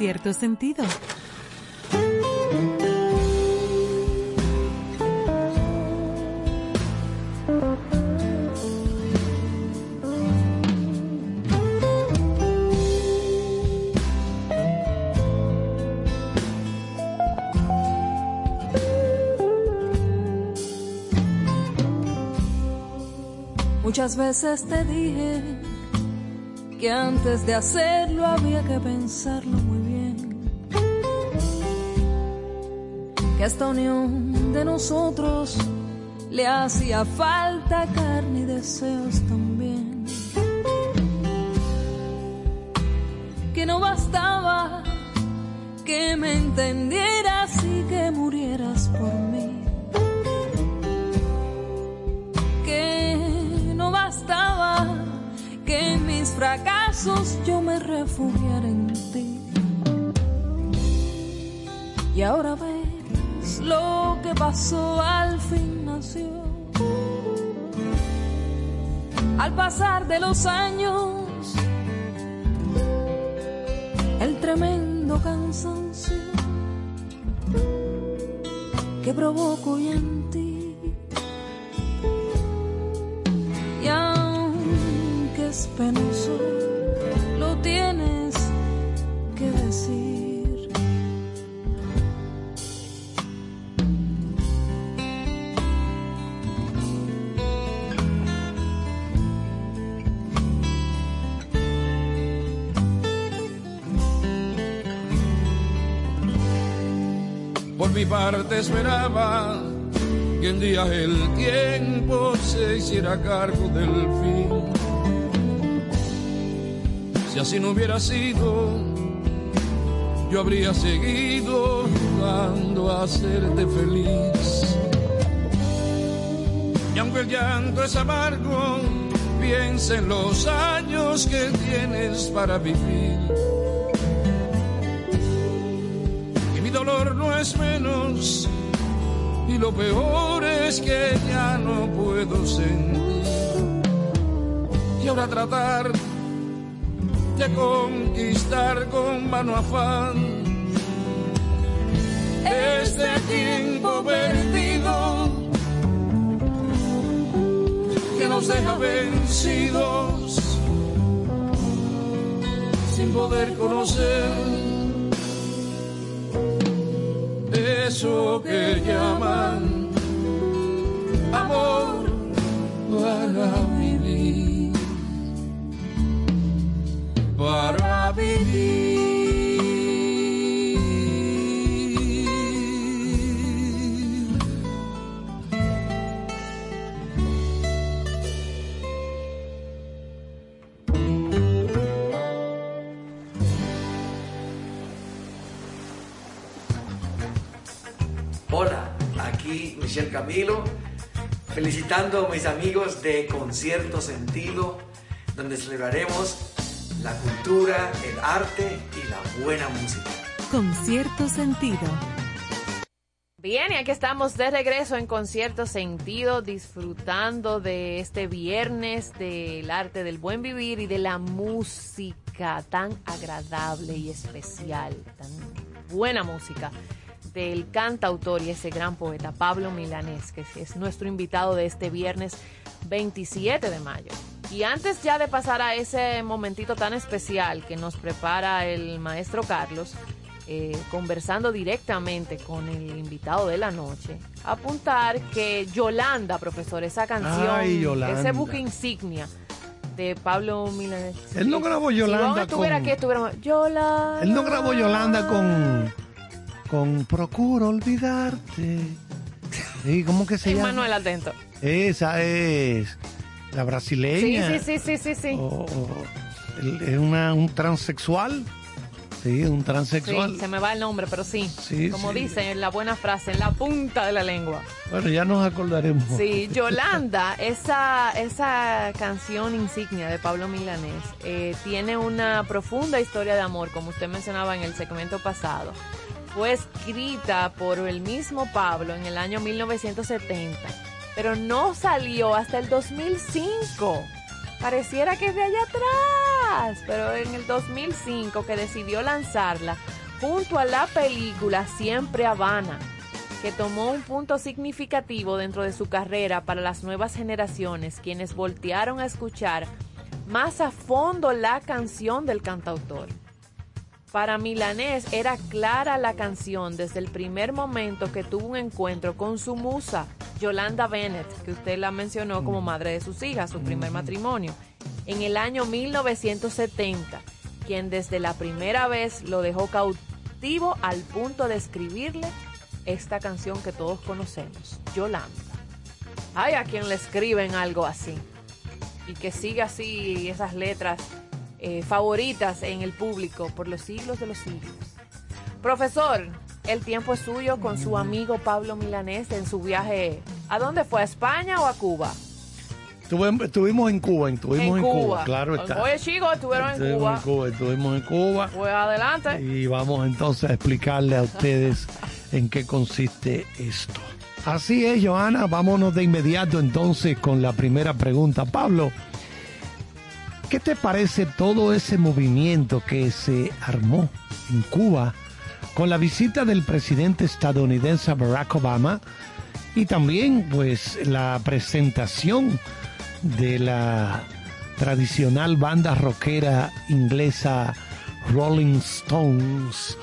Cierto sentido.
Muchas veces te dije que antes de hacerlo había que pensarlo Que esta unión de nosotros le hacía falta carne y deseos también. Que no bastaba que me entendieras y que murieras por mí. Que no bastaba que en mis fracasos yo me refugiara en ti. Y ahora ves lo que pasó al fin nació. Al pasar de los años, el tremendo cansancio que provoco hoy en ti. Y aunque es penoso,
mi parte esperaba que un día el tiempo se hiciera cargo del fin. Si así no hubiera sido, yo habría seguido jugando a hacerte feliz. Y aunque el llanto es amargo, piensa en los años que tienes para vivir. Menos, y lo peor es que ya no puedo sentir. Y ahora tratar de conquistar con mano afán este tiempo perdido que nos deja vencidos sin poder conocer eso que llaman amor para vivir para vivir.
Aquí Michelle Camilo, felicitando a mis amigos de Concierto Sentido, donde celebraremos la cultura, el arte y la buena música.
Con cierto sentido.
Bien, y aquí estamos de regreso en Concierto Sentido, disfrutando de este viernes del arte del buen vivir y de la música tan agradable y especial, tan buena música del cantautor y ese gran poeta Pablo Milanés, que es nuestro invitado de este viernes 27 de mayo. Y antes ya de pasar a ese momentito tan especial que nos prepara el maestro Carlos, eh, conversando directamente con el invitado de la noche, apuntar que Yolanda, profesor, esa canción,
Ay,
ese buque insignia de Pablo Milanés.
Él no grabó
Si
Yolanda
estuviera
con-
aquí, estuviéramos, Yolanda.
Él no grabó Yolanda con con Procuro olvidarte. Sí, ¿Cómo que se llama?
Manuel Atento.
Esa es la brasileña.
sí, sí, sí, sí, sí.
O- o- el- es una, un transexual. Sí, un transexual.
Sí, se me va el nombre, pero sí.
Sí,
Como
sí.
dice en la buena frase, en la punta de la lengua.
Bueno, ya nos acordaremos.
Sí, Yolanda, esa, esa canción insignia de Pablo Milanés, eh, tiene una profunda historia de amor, como usted mencionaba en el segmento pasado. Fue escrita por el mismo Pablo en el año 1970, pero no salió hasta el 2005. Pareciera que es de allá atrás, pero en el 2005 que decidió lanzarla junto a la película Siempre Habana, que tomó un punto significativo dentro de su carrera para las nuevas generaciones, quienes voltearon a escuchar más a fondo la canción del cantautor. Para Milanés era clara la canción desde el primer momento que tuvo un encuentro con su musa, Yolanda Bennett, que usted la mencionó como madre de sus hijas, su primer matrimonio, en el año 1970, quien desde la primera vez lo dejó cautivo al punto de escribirle esta canción que todos conocemos, Yolanda. Hay a quien le escriben algo así y que siga así esas letras eh, favoritas en el público por los siglos de los siglos. Profesor, el tiempo es suyo con su amigo Pablo Milanés en su viaje. ¿A dónde fue? ¿A España o a Cuba?
estuvimos en Cuba, estuvimos en, Cuba. claro está.
Oye, chicos, estuvieron en Cuba.
en Cuba. Estuvimos en Cuba.
Pues adelante.
Y vamos entonces a explicarle a ustedes en qué consiste esto. Así es, Joana, vámonos de inmediato entonces con la primera pregunta. Pablo, ¿Qué te parece todo ese movimiento que se armó en Cuba con la visita del presidente estadounidense Barack Obama y también pues la presentación de la tradicional banda rockera inglesa Rolling Stones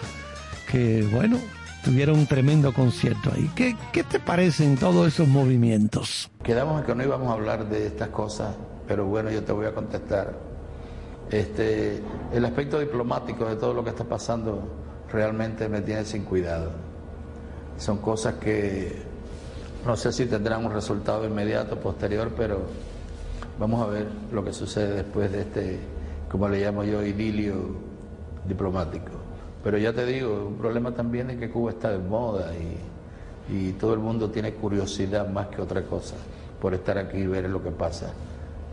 que bueno tuvieron un tremendo concierto ahí. ¿Qué, qué te parecen todos esos movimientos?
Quedamos en que no íbamos a hablar de estas cosas pero bueno, yo te voy a contestar. Este, el aspecto diplomático de todo lo que está pasando realmente me tiene sin cuidado. Son cosas que no sé si tendrán un resultado inmediato, posterior, pero vamos a ver lo que sucede después de este, como le llamo yo, idilio diplomático. Pero ya te digo, un problema también es que Cuba está de moda y, y todo el mundo tiene curiosidad más que otra cosa por estar aquí y ver lo que pasa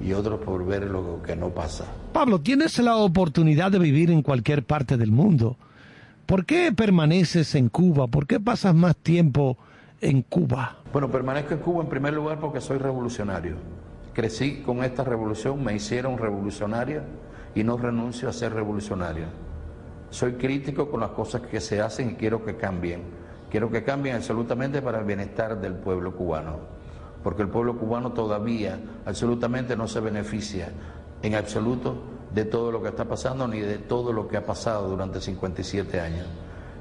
y otros por ver lo que no pasa.
Pablo, tienes la oportunidad de vivir en cualquier parte del mundo. ¿Por qué permaneces en Cuba? ¿Por qué pasas más tiempo en Cuba?
Bueno, permanezco en Cuba en primer lugar porque soy revolucionario. Crecí con esta revolución, me hicieron revolucionario y no renuncio a ser revolucionario. Soy crítico con las cosas que se hacen y quiero que cambien. Quiero que cambien absolutamente para el bienestar del pueblo cubano porque el pueblo cubano todavía absolutamente no se beneficia en absoluto de todo lo que está pasando ni de todo lo que ha pasado durante 57 años.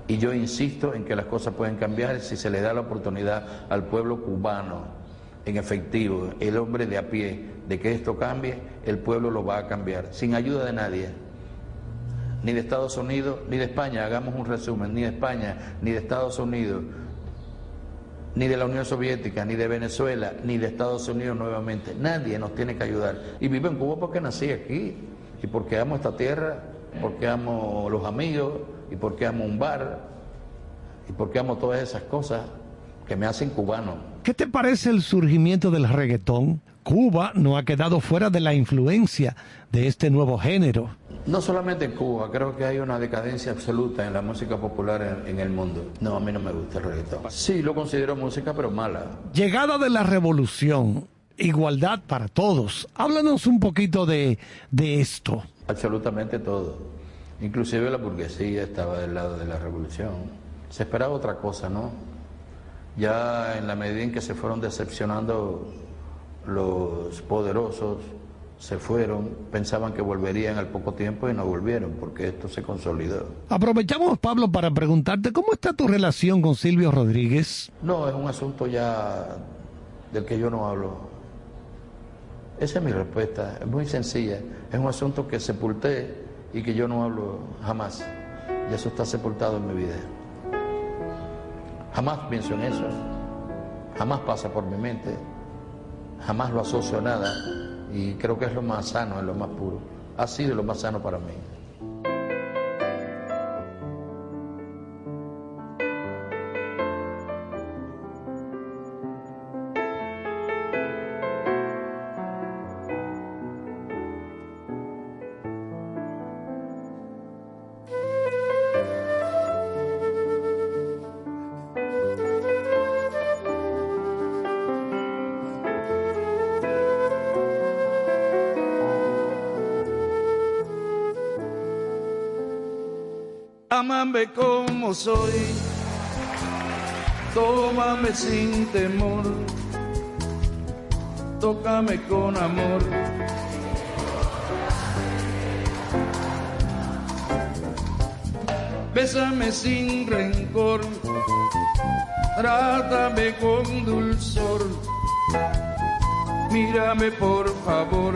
Y yo insisto en que las cosas pueden cambiar si se le da la oportunidad al pueblo cubano, en efectivo, el hombre de a pie, de que esto cambie, el pueblo lo va a cambiar, sin ayuda de nadie, ni de Estados Unidos, ni de España, hagamos un resumen, ni de España, ni de Estados Unidos, ni de la Unión Soviética, ni de Venezuela, ni de Estados Unidos nuevamente. Nadie nos tiene que ayudar. Y vivo en Cuba porque nací aquí, y porque amo esta tierra, porque amo los amigos, y porque amo un bar, y porque amo todas esas cosas que me hacen cubano.
¿Qué te parece el surgimiento del reggaetón? Cuba no ha quedado fuera de la influencia de este nuevo género.
No solamente en Cuba, creo que hay una decadencia absoluta en la música popular en, el mundo. No, a mí no me gusta el reggaetón. Sí, lo considero música, pero mala.
Llegada de la revolución, igualdad para todos. Háblanos un poquito de, de esto.
Absolutamente todo. Inclusive la burguesía estaba del lado de la revolución. Se esperaba otra cosa, ¿no? Ya en la medida en que se fueron decepcionando los poderosos, se fueron, pensaban que volverían al poco tiempo y no volvieron porque esto se consolidó.
Aprovechamos, Pablo, para preguntarte, ¿cómo está tu relación con Silvio Rodríguez?
No, es un asunto ya del que yo no hablo. Esa es mi respuesta, es muy sencilla. Es un asunto que sepulté y que yo no hablo jamás. Y eso está sepultado en mi vida. Jamás pienso en eso. Jamás pasa por mi mente. Jamás lo asocio a nada y creo que es lo más sano, es lo más puro. Ha sido lo más sano para mí.
Tómame sin temor, tócame con amor. Bésame sin rencor, trátame con dulzor, mírame por favor,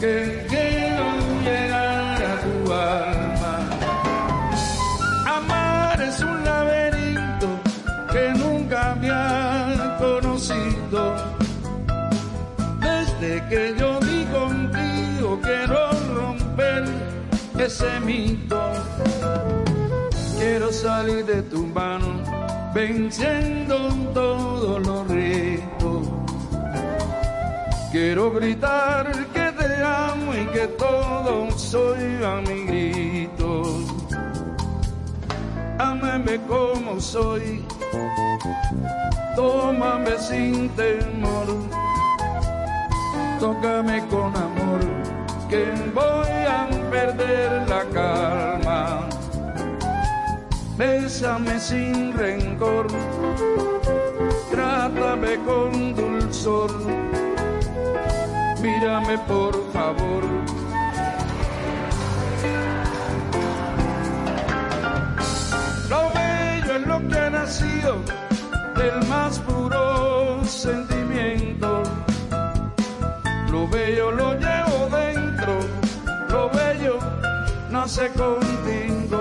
que quiero llegar a tu alma. Que yo di contigo quiero romper ese mito. Quiero salir de tu mano venciendo todos los retos. Quiero gritar que te amo y que todo soy a mi grito. Ámame como soy, tómame sin temor, tócame con amor, que voy a perder la calma. Bésame sin rencor, trátame con dulzor, mírame por favor. Lo bello es lo que ha nacido del más puro nace contigo.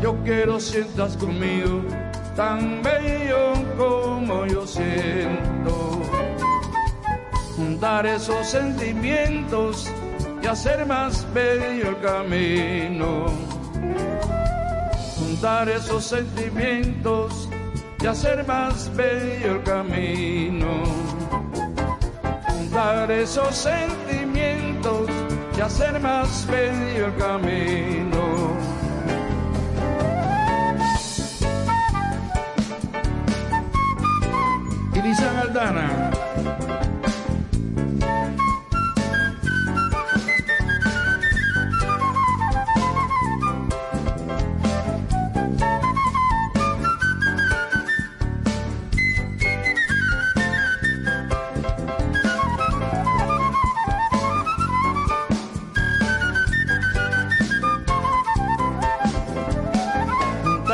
Yo quiero sientas conmigo, tan bello como yo siento. Juntar esos sentimientos y hacer más bello el camino. Juntar esos sentimientos y hacer más bello el camino. Juntar esos sentimientos hacer más bello el camino. Elisa Aldana.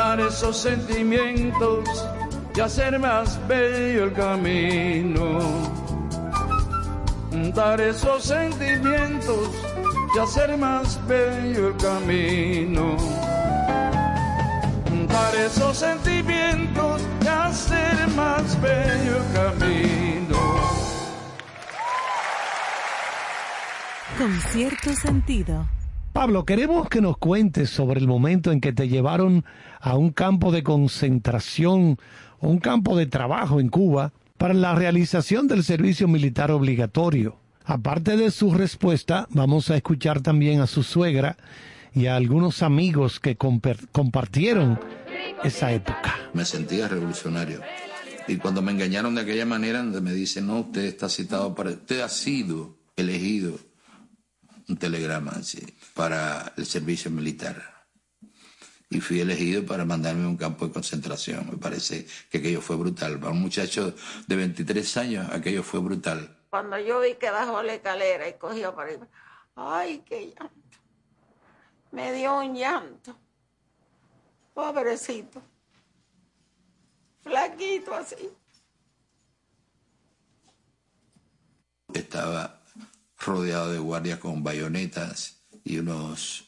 Juntar esos sentimientos y hacer más bello el camino. Juntar esos sentimientos y hacer más bello el camino. Juntar esos sentimientos y hacer más bello el camino.
Con cierto sentido.
Pablo, queremos que nos cuentes sobre el momento en que te llevaron a un campo de concentración un campo de trabajo en Cuba para la realización del servicio militar obligatorio. Aparte de su respuesta, vamos a escuchar también a su suegra y a algunos amigos que compartieron esa época.
Me sentía revolucionario. Y cuando me engañaron de aquella manera, me dicen, no, usted está citado para... Usted ha sido elegido, un telegrama así, para el servicio militar. Y fui elegido para mandarme a un campo de concentración. Me parece que aquello fue brutal. Para un muchacho de 23 años, aquello fue brutal.
Cuando yo vi que bajó la escalera y cogió para arriba, ¡ay, qué llanto! Me dio un llanto. Pobrecito. Flaquito así.
Estaba rodeado de guardias con bayonetas y unos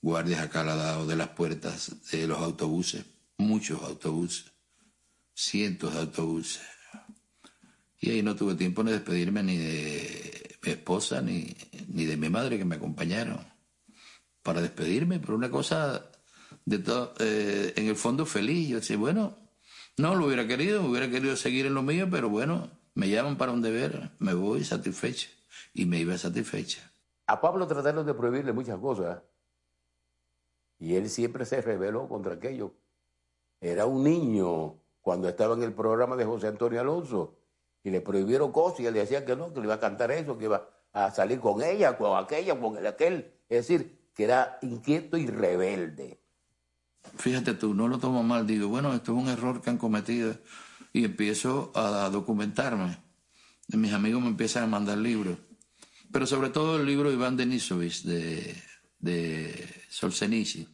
guardias acá lado de las puertas de los autobuses, muchos autobuses, cientos de autobuses. Y ahí no tuve tiempo de despedirme ni de mi esposa ni, ni de mi madre que me acompañaron para despedirme, pero una cosa de todo, eh, en el fondo feliz. Yo decía, bueno, no lo hubiera querido, hubiera querido seguir en lo mío, pero bueno, me llaman para un deber, me voy satisfecha y me iba satisfecha.
A Pablo trataron de prohibirle muchas cosas y él siempre se rebeló contra aquello. Era un niño cuando estaba en el programa de José Antonio Alonso y le prohibieron cosas y él decía que no, que le iba a cantar eso, que iba a salir con ella, con aquella, con aquel. Es decir, que era inquieto y rebelde.
fíjate tú, no lo tomo mal, digo, bueno, esto es un error que han cometido y empiezo a documentarme. Mis amigos me empiezan a mandar libros, pero sobre todo el libro Iván Denisovich de, de Solzhenitsyn,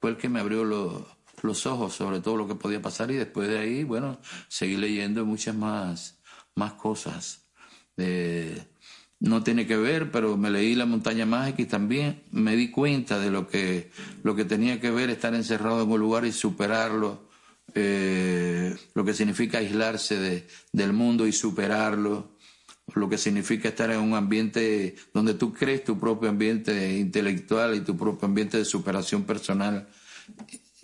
fue el que me abrió los, ojos sobre todo lo que podía pasar y después de ahí, bueno, seguí leyendo muchas más, más cosas. no tiene que ver, pero me leí La montaña mágica y también me di cuenta de lo que, lo que tenía que ver estar encerrado en un lugar y superarlo eh, lo que significa aislarse de, del mundo y superarlo, lo que significa estar en un ambiente donde tú crees tu propio ambiente intelectual y tu propio ambiente de superación personal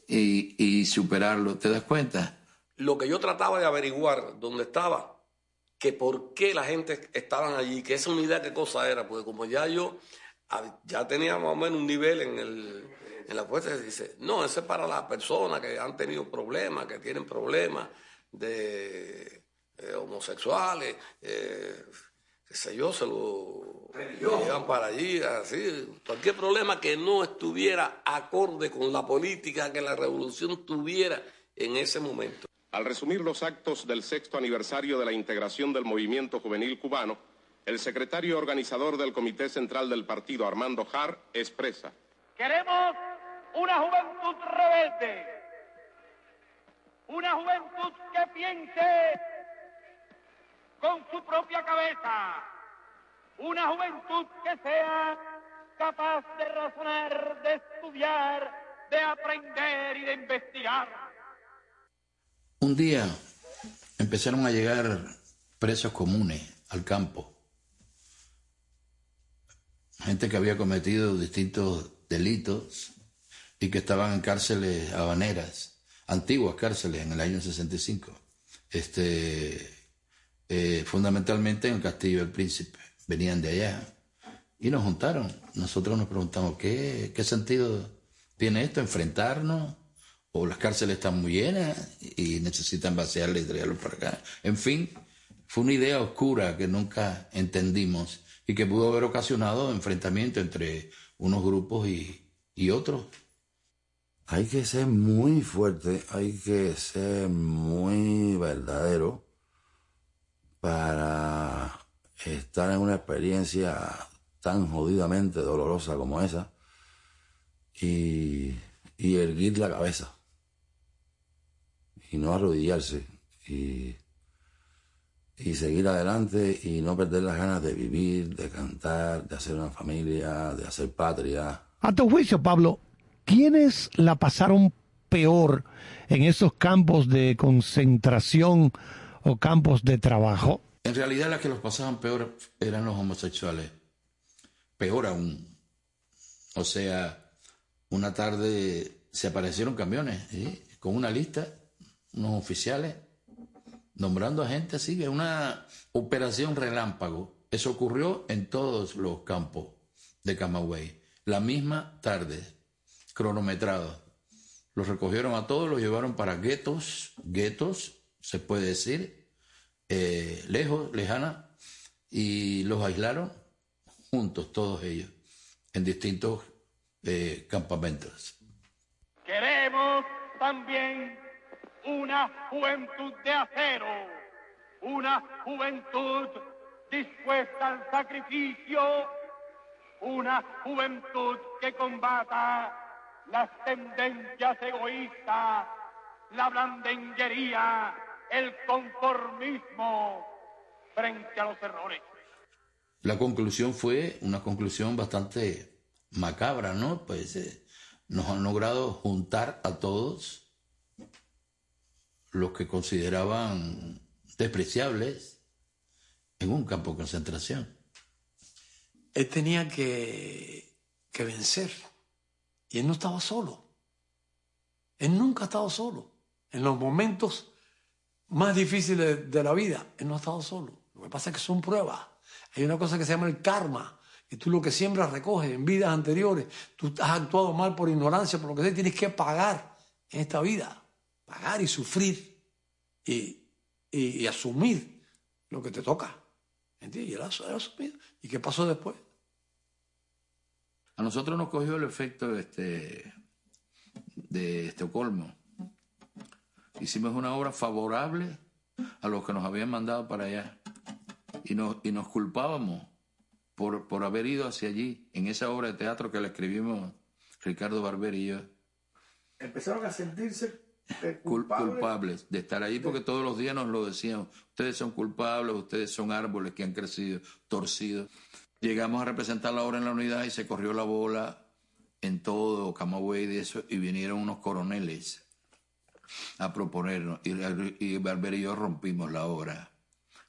y, y superarlo. ¿Te das cuenta?
Lo que yo trataba de averiguar dónde estaba, que por qué la gente estaban allí, que esa unidad qué cosa era, porque como ya yo ya tenía más o menos un nivel en el en la puerta se dice, no, ese es para las personas que han tenido problemas, que tienen problemas de eh, homosexuales, eh, qué sé yo, se lo llevan para allí, así, cualquier problema que no estuviera acorde con la política que la revolución tuviera en ese momento.
Al resumir los actos del sexto aniversario de la integración del movimiento juvenil cubano, el secretario organizador del Comité Central del Partido, Armando Jar, expresa.
Queremos una juventud rebelde, una juventud que piense con su propia cabeza, una juventud que sea capaz de razonar, de estudiar, de aprender y de investigar.
Un día empezaron a llegar presos comunes al campo, gente que había cometido distintos delitos y que estaban en cárceles habaneras, antiguas cárceles en el año 65, este, eh, fundamentalmente en el Castillo del Príncipe. Venían de allá y nos juntaron. Nosotros nos preguntamos, ¿qué, qué sentido tiene esto? ¿Enfrentarnos? ¿O las cárceles están muy llenas y necesitan vaciarle y traerlo para acá? En fin, fue una idea oscura que nunca entendimos y que pudo haber ocasionado enfrentamiento entre unos grupos y, y otros
hay que ser muy fuerte, hay que ser muy verdadero para estar en una experiencia tan jodidamente dolorosa como esa y, erguir la cabeza y no arrodillarse y, y seguir adelante y no perder las ganas de vivir, de cantar, de hacer una familia, de hacer patria.
A tu juicio, Pablo, ¿quiénes la pasaron peor en esos campos de concentración o campos de trabajo?
En realidad las que los pasaban peor eran los homosexuales. Peor aún. O sea, una tarde se aparecieron camiones con una lista, unos oficiales, nombrando a gente así, una operación relámpago. Eso ocurrió en todos los campos de Camagüey. La misma tarde cronometrados. Los recogieron a todos, los llevaron para guetos, guetos, se puede decir, eh, lejos, lejana, y los aislaron juntos, todos ellos, en distintos eh, campamentos.
Queremos también una juventud de acero, una juventud dispuesta al sacrificio, una juventud que combata las tendencias egoístas, la blandenguería, el conformismo frente a los errores.
La conclusión fue una conclusión bastante macabra, ¿no? Pues eh, nos han logrado juntar a todos los que consideraban despreciables en un campo de concentración.
Él tenía que, que vencer y él no estaba solo. Él nunca ha estado solo. En los momentos más difíciles de la vida, él no ha estado solo. Lo que pasa es que son pruebas. Hay una cosa que se llama el karma, y tú lo que siembras recoges en vidas anteriores. Tú has actuado mal por ignorancia, por lo que sea, tienes que pagar en esta vida. Pagar y sufrir y, y, asumir lo que te toca. ¿Entiendes? Y él ha asumido. ¿Y qué pasó después?
A nosotros nos cogió el efecto este, de Estocolmo. Hicimos una obra favorable a los que nos habían mandado para allá y nos, y nos culpábamos por, por haber ido hacia allí, en esa obra de teatro que le escribimos Ricardo Barber y yo.
Empezaron a sentirse eh,
Cul-
culpables.
culpables de estar allí porque todos los días nos lo decían, ustedes son culpables, ustedes son árboles que han crecido torcidos. Llegamos a representar la obra en la unidad y se corrió la bola en todo Camagüey y eso y vinieron unos coroneles a proponernos y, y Barber y yo rompimos la obra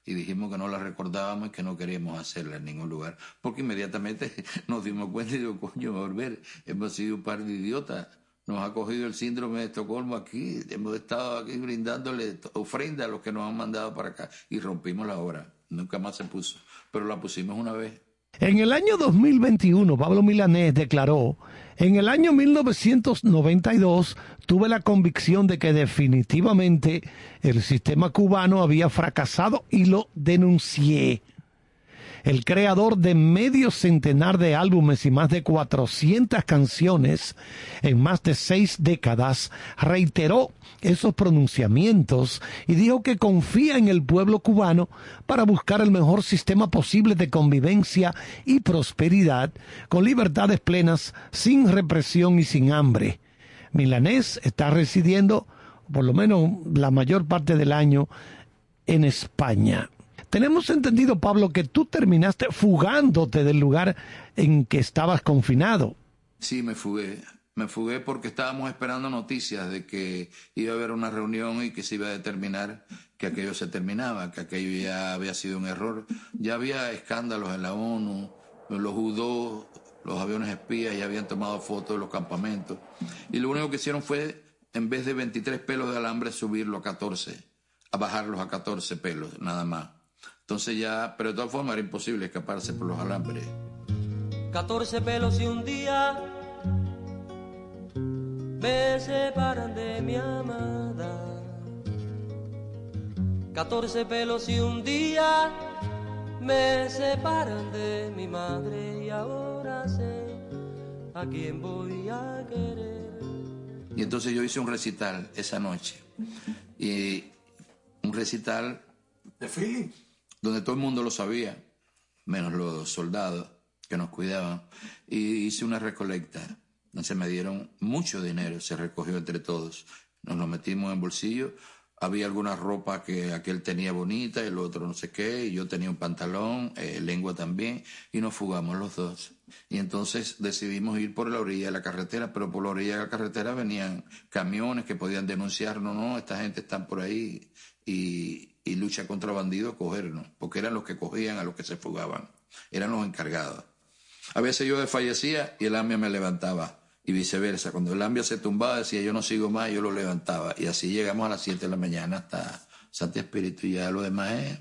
y dijimos que no la recordábamos y que no queríamos hacerla en ningún lugar porque inmediatamente *laughs* nos dimos cuenta y digo, coño, Barber, hemos sido un par de idiotas nos ha cogido el síndrome de Estocolmo aquí, hemos estado aquí brindándole ofrenda a los que nos han mandado para acá y rompimos la obra. Nunca más se puso, pero la pusimos una vez.
En el año 2021, Pablo Milanés declaró, en el año 1992 tuve la convicción de que definitivamente el sistema cubano había fracasado y lo denuncié. El creador de medio centenar de álbumes y más de 400 canciones en más de seis décadas reiteró esos pronunciamientos y dijo que confía en el pueblo cubano para buscar el mejor sistema posible de convivencia y prosperidad con libertades plenas, sin represión y sin hambre. Milanés está residiendo por lo menos la mayor parte del año en España. Tenemos entendido, Pablo, que tú terminaste fugándote del lugar en que estabas confinado.
Sí, me fugué. Me fugué porque estábamos esperando noticias de que iba a haber una reunión y que se iba a determinar que aquello se terminaba, que aquello ya había sido un error. Ya había escándalos en la ONU, los U-2, los aviones espías ya habían tomado fotos de los campamentos. Y lo único que hicieron fue, en vez de 23 pelos de alambre, subirlo a 14, a bajarlos a 14 pelos, nada más. Entonces ya, pero de todas formas era imposible escaparse por los alambres.
14 pelos y un día me separan de mi amada. 14 pelos y un día me separan de mi madre y ahora sé a quién voy a querer.
Y entonces yo hice un recital esa noche. Y un recital
¿De feeling?
Donde todo el mundo lo sabía, menos los soldados que nos cuidaban. Y hice una recolecta. Entonces me dieron mucho dinero, se recogió entre todos. Nos lo metimos en bolsillo. Había alguna ropa que aquel tenía bonita, el otro no sé qué, y yo tenía un pantalón, eh, lengua también, y nos fugamos los dos. Y entonces decidimos ir por la orilla de la carretera, pero por la orilla de la carretera venían camiones que podían denunciar, no, no, esta gente está por ahí y, y lucha contra bandidos, cogernos, porque eran los que cogían a los que se fugaban, eran los encargados. A veces yo desfallecía y el AMIA me levantaba y viceversa. Cuando el AMIA se tumbaba decía yo no sigo más, yo lo levantaba. Y así llegamos a las 7 de la mañana hasta Santo Espíritu y ya lo demás es,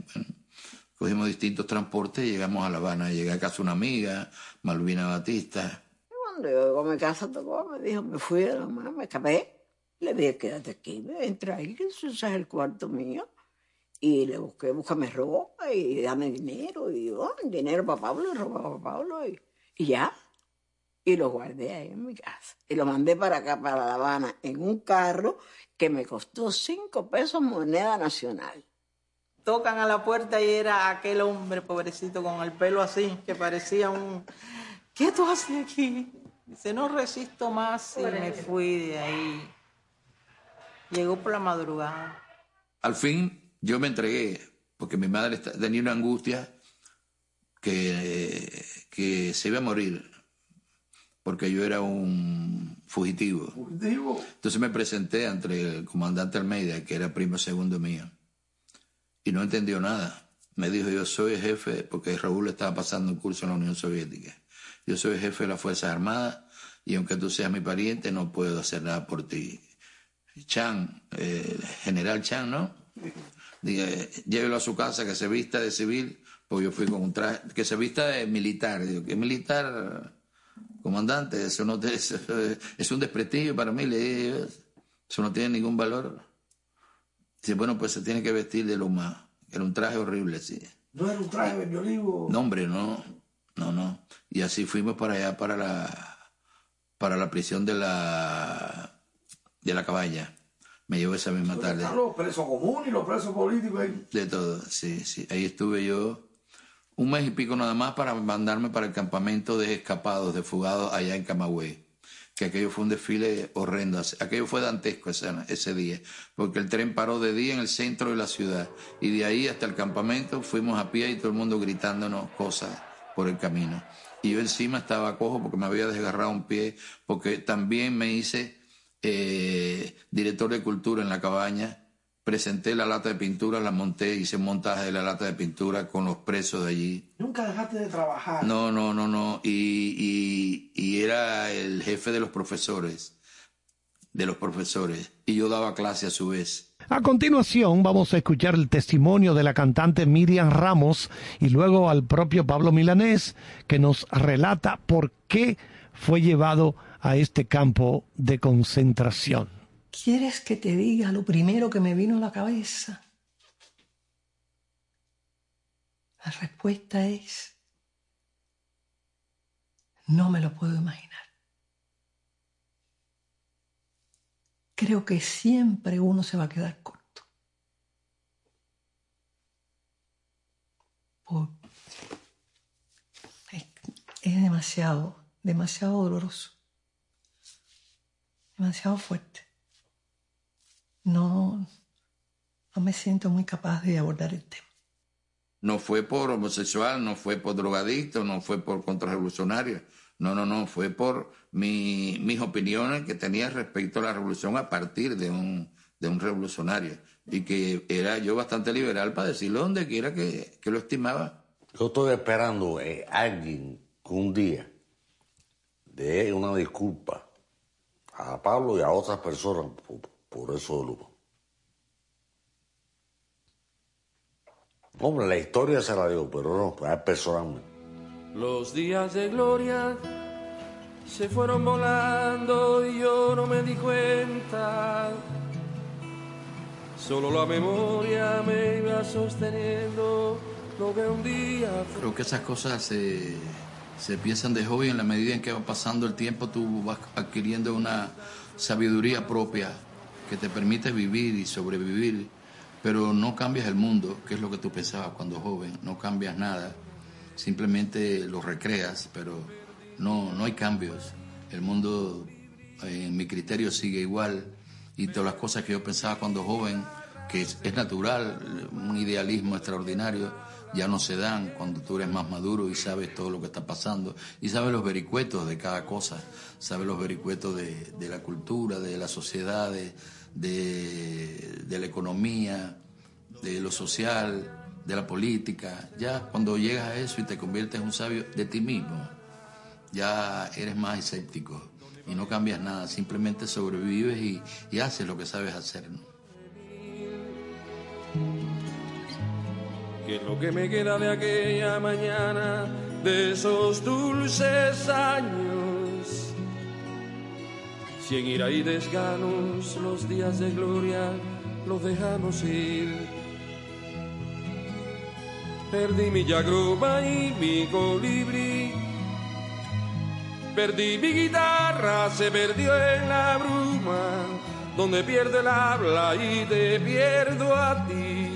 cogimos distintos transportes y llegamos a La Habana. Llegué a casa una amiga, Malvina Batista.
Cuando yo llegó a mi casa, tocó, me dijo, me fui de la mano, me escapé. Le dije, quédate aquí, entra ahí, que ese es el cuarto mío. Y le busqué, búscame ropa y dame dinero. Y yo, oh, dinero para Pablo, y ropa para Pablo. Y, y ya. Y lo guardé ahí en mi casa. Y lo mandé para acá, para La Habana, en un carro que me costó cinco pesos moneda nacional.
Tocan a la puerta y era aquel hombre pobrecito con el pelo así, que parecía un... ¿Qué tú haces aquí? Dice, no resisto más y me fui de ahí. Llegó por la madrugada.
Al fin yo me entregué, porque mi madre tenía una angustia que, que se iba a morir, porque yo era un fugitivo. Entonces me presenté ante el comandante Almeida, que era primo segundo mío, y no entendió nada. Me dijo, yo soy el jefe, porque Raúl estaba pasando un curso en la Unión Soviética. Yo soy el jefe de las Fuerzas Armadas y aunque tú seas mi pariente, no puedo hacer nada por ti. Chan, eh, general Chan, ¿no? Diga, llévelo a su casa, que se vista de civil, pues yo fui con un traje, que se vista de militar. Digo, ¿qué militar? Comandante, eso no te- eso es un desprestigio para mí. Le dije, eso no tiene ningún valor. Dice, bueno, pues se tiene que vestir de lo más. Era un traje horrible, sí.
No era un traje de olivo.
No, hombre, no. No, no. Y así fuimos para allá, para la, para la prisión de la, de la cabaña. Me llevó esa misma tarde.
Están los presos comunes y los presos políticos ahí.
De todo, sí, sí. Ahí estuve yo un mes y pico nada más para mandarme para el campamento de escapados, de fugados allá en Camagüey. Que aquello fue un desfile horrendo. Aquello fue dantesco ese, ese día, porque el tren paró de día en el centro de la ciudad. Y de ahí hasta el campamento fuimos a pie y todo el mundo gritándonos cosas por el camino. Y yo encima estaba cojo porque me había desgarrado un pie, porque también me hice eh, director de cultura en la cabaña, presenté la lata de pintura, la monté, hice un montaje de la lata de pintura con los presos de allí.
Nunca dejaste de trabajar.
No, no, no, no. Y, y, y era el jefe de los profesores, de los profesores. Y yo daba clase a su vez.
A continuación vamos a escuchar el testimonio de la cantante Miriam Ramos y luego al propio Pablo Milanés que nos relata por qué fue llevado a este campo de concentración.
¿Quieres que te diga lo primero que me vino a la cabeza? La respuesta es, no me lo puedo imaginar. Creo que siempre uno se va a quedar corto. es demasiado, demasiado doloroso demasiado fuerte. No, no me siento muy capaz de abordar el tema.
No fue por homosexual, no fue por drogadicto, no fue por contrarrevolucionario. No, no, no, fue por mi, mis opiniones que tenía respecto a la revolución a partir de un, de un revolucionario. Y que era yo bastante liberal para decirlo donde quiera que, que lo estimaba.
Yo estoy esperando a eh, alguien que un día dé una disculpa a Pablo y a otras personas por, eso lujo. Hombre, la historia se la dio, pero no, pues, es personalmente.
Los días de gloria se fueron volando y yo no me di cuenta. Solo la memoria me iba sosteniendo lo que un día...
Creo que esas cosas se se piensan de joven en la medida en que va pasando el tiempo tú vas adquiriendo una sabiduría propia que te permite vivir y sobrevivir, pero no cambias el mundo, que es lo que tú pensabas cuando joven, no cambias nada, simplemente lo recreas, pero no, no hay cambios. El mundo, en mi criterio, sigue igual y todas las cosas que yo pensaba cuando joven, que es natural, un idealismo extraordinario, ya no se dan cuando tú eres más maduro y sabes todo lo que está pasando y sabes los vericuetos de cada cosa, sabes los vericuetos de, la cultura, de la sociedad, de, la economía, de lo social, de la política. Ya cuando llegas a eso y te conviertes en un sabio de ti mismo, ya eres más escéptico y no cambias nada, simplemente sobrevives y haces lo que sabes hacer.
Que es lo que me queda de aquella mañana, de esos dulces años. Cien ira y desganos, los días de gloria los dejamos ir. Perdí mi yagroba y mi colibrí. Perdí mi guitarra, se perdió en la bruma, donde pierde el habla y te pierdo a ti.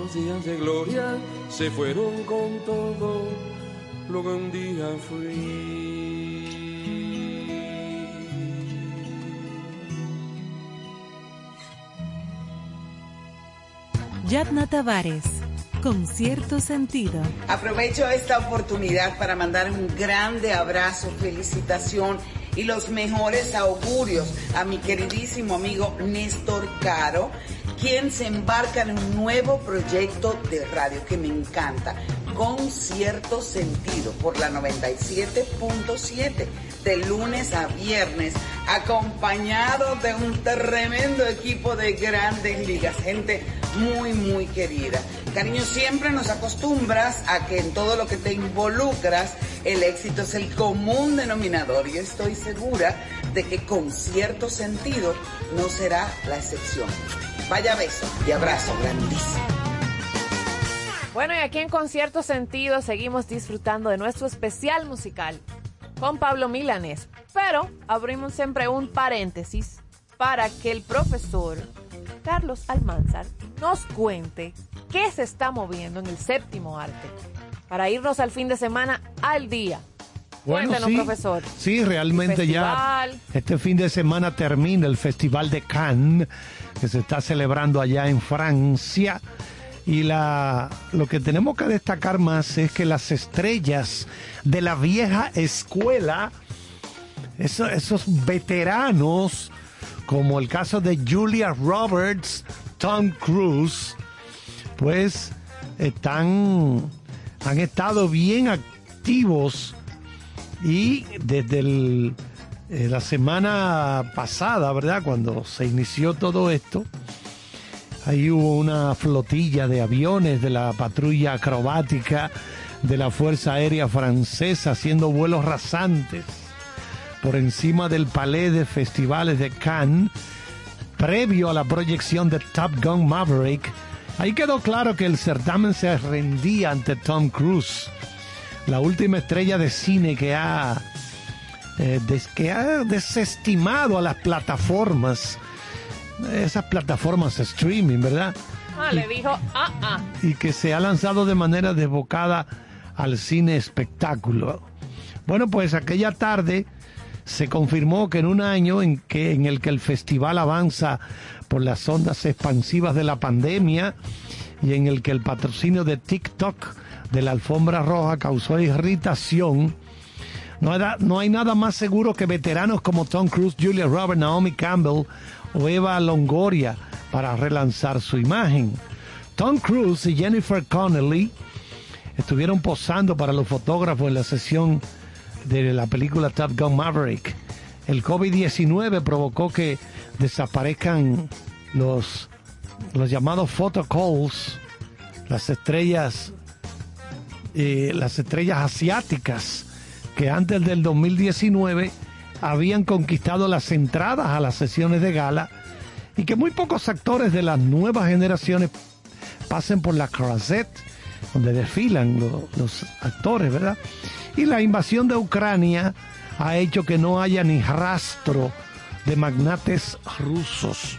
Los días de gloria se fueron con todo lo que un día fui.
Yatna Tavares, con cierto sentido.
Aprovecho esta oportunidad para mandar un grande abrazo, felicitación y los mejores augurios a mi queridísimo amigo Néstor Caro quien se embarca en un nuevo proyecto de radio que me encanta, con cierto sentido, por la 97.7, de lunes a viernes, acompañado de un tremendo equipo de grandes ligas, gente muy, muy querida. Cariño, siempre nos acostumbras a que en todo lo que te involucras, el éxito es el común denominador y estoy segura de que con cierto sentido no será la excepción. Vaya beso y abrazo grandísimo.
Bueno, y aquí en Concierto Sentido seguimos disfrutando de nuestro especial musical. con Pablo Milanés. Pero abrimos siempre un paréntesis para que el profesor Carlos Almanzar nos cuente qué se está moviendo en el séptimo arte para irnos al fin de semana al día.
Bueno, sí,
profesor.
Sí, realmente ya este fin de semana termina el Festival de Cannes, que se está celebrando allá en Francia. Y la, lo que tenemos que destacar más es que las estrellas de la vieja escuela, eso- esos veteranos, como el caso de Julia Roberts, Tom Cruise, pues están, han estado bien activos y desde eh, la semana pasada, ¿verdad? Cuando se inició todo esto, ahí hubo una flotilla de aviones de la patrulla acrobática de la Fuerza Aérea Francesa haciendo vuelos rasantes por encima del Palais de Festivales de Cannes, previo a la proyección de Top Gun Maverick. Ahí quedó claro que el certamen se rendía ante Tom Cruise la última estrella de cine que ha, eh, des- que ha desestimado a las plataformas, esas plataformas streaming, ¿verdad?
Ah, le dijo, ah, ah.
Y que se ha lanzado de manera desbocada al cine espectáculo. Bueno, pues aquella tarde se confirmó que en un año en, que, en el que el festival avanza por las ondas expansivas de la pandemia y en el que el patrocinio de TikTok de la alfombra roja causó irritación, no, hay nada más seguro que veteranos como Tom Cruise, Julia Roberts, Naomi Campbell o Eva Longoria para relanzar su imagen. Tom Cruise y Jennifer Connelly estuvieron posando para los fotógrafos en la sesión de la película Top Gun Maverick. El COVID-19 provocó que desaparezcan los, los llamados photo calls, las estrellas, eh, las estrellas asiáticas que antes del 2019 habían conquistado las entradas a las sesiones de gala y que muy pocos actores de las nuevas generaciones pasen por la Crozet, donde desfilan lo- los actores, ¿verdad? Y la invasión de Ucrania ha hecho que no haya ni rastro de magnates rusos.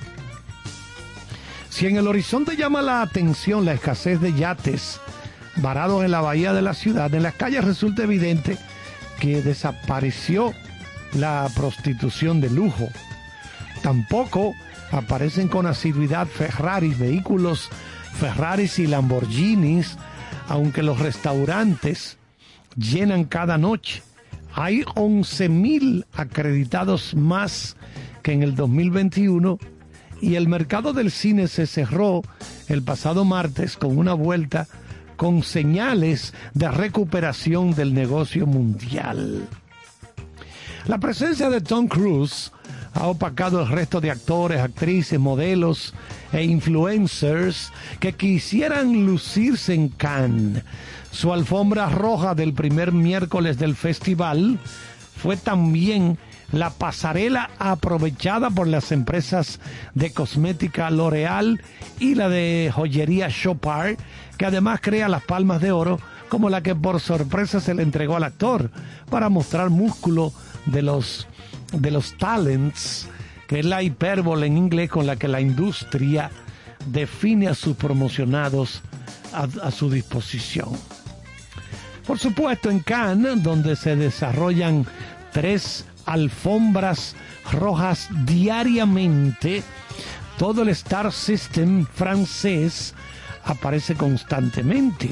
Si en el horizonte llama la atención la escasez de yates varados en la bahía de la ciudad, en las calles resulta evidente que desapareció la prostitución de lujo. Tampoco aparecen con asiduidad Ferraris, vehículos Ferraris y Lamborghinis, aunque los restaurantes llenan cada noche. Hay 11.000 acreditados más que en el 2021 y el mercado del cine se cerró el pasado martes con una vuelta con señales de recuperación del negocio mundial. La presencia de Tom Cruise ha opacado el resto de actores, actrices, modelos e influencers que quisieran lucirse en Cannes. Su alfombra roja del primer miércoles del festival fue también la pasarela aprovechada por las empresas de cosmética L'Oreal y la de joyería Chopard, que además crea las palmas de oro como la que por sorpresa se le entregó al actor para mostrar músculo de los de los talents, que es la hipérbole en inglés con la que la industria define a sus promocionados a, a su disposición. Por supuesto, en Cannes, donde se desarrollan tres alfombras rojas diariamente, todo el Star System francés aparece constantemente.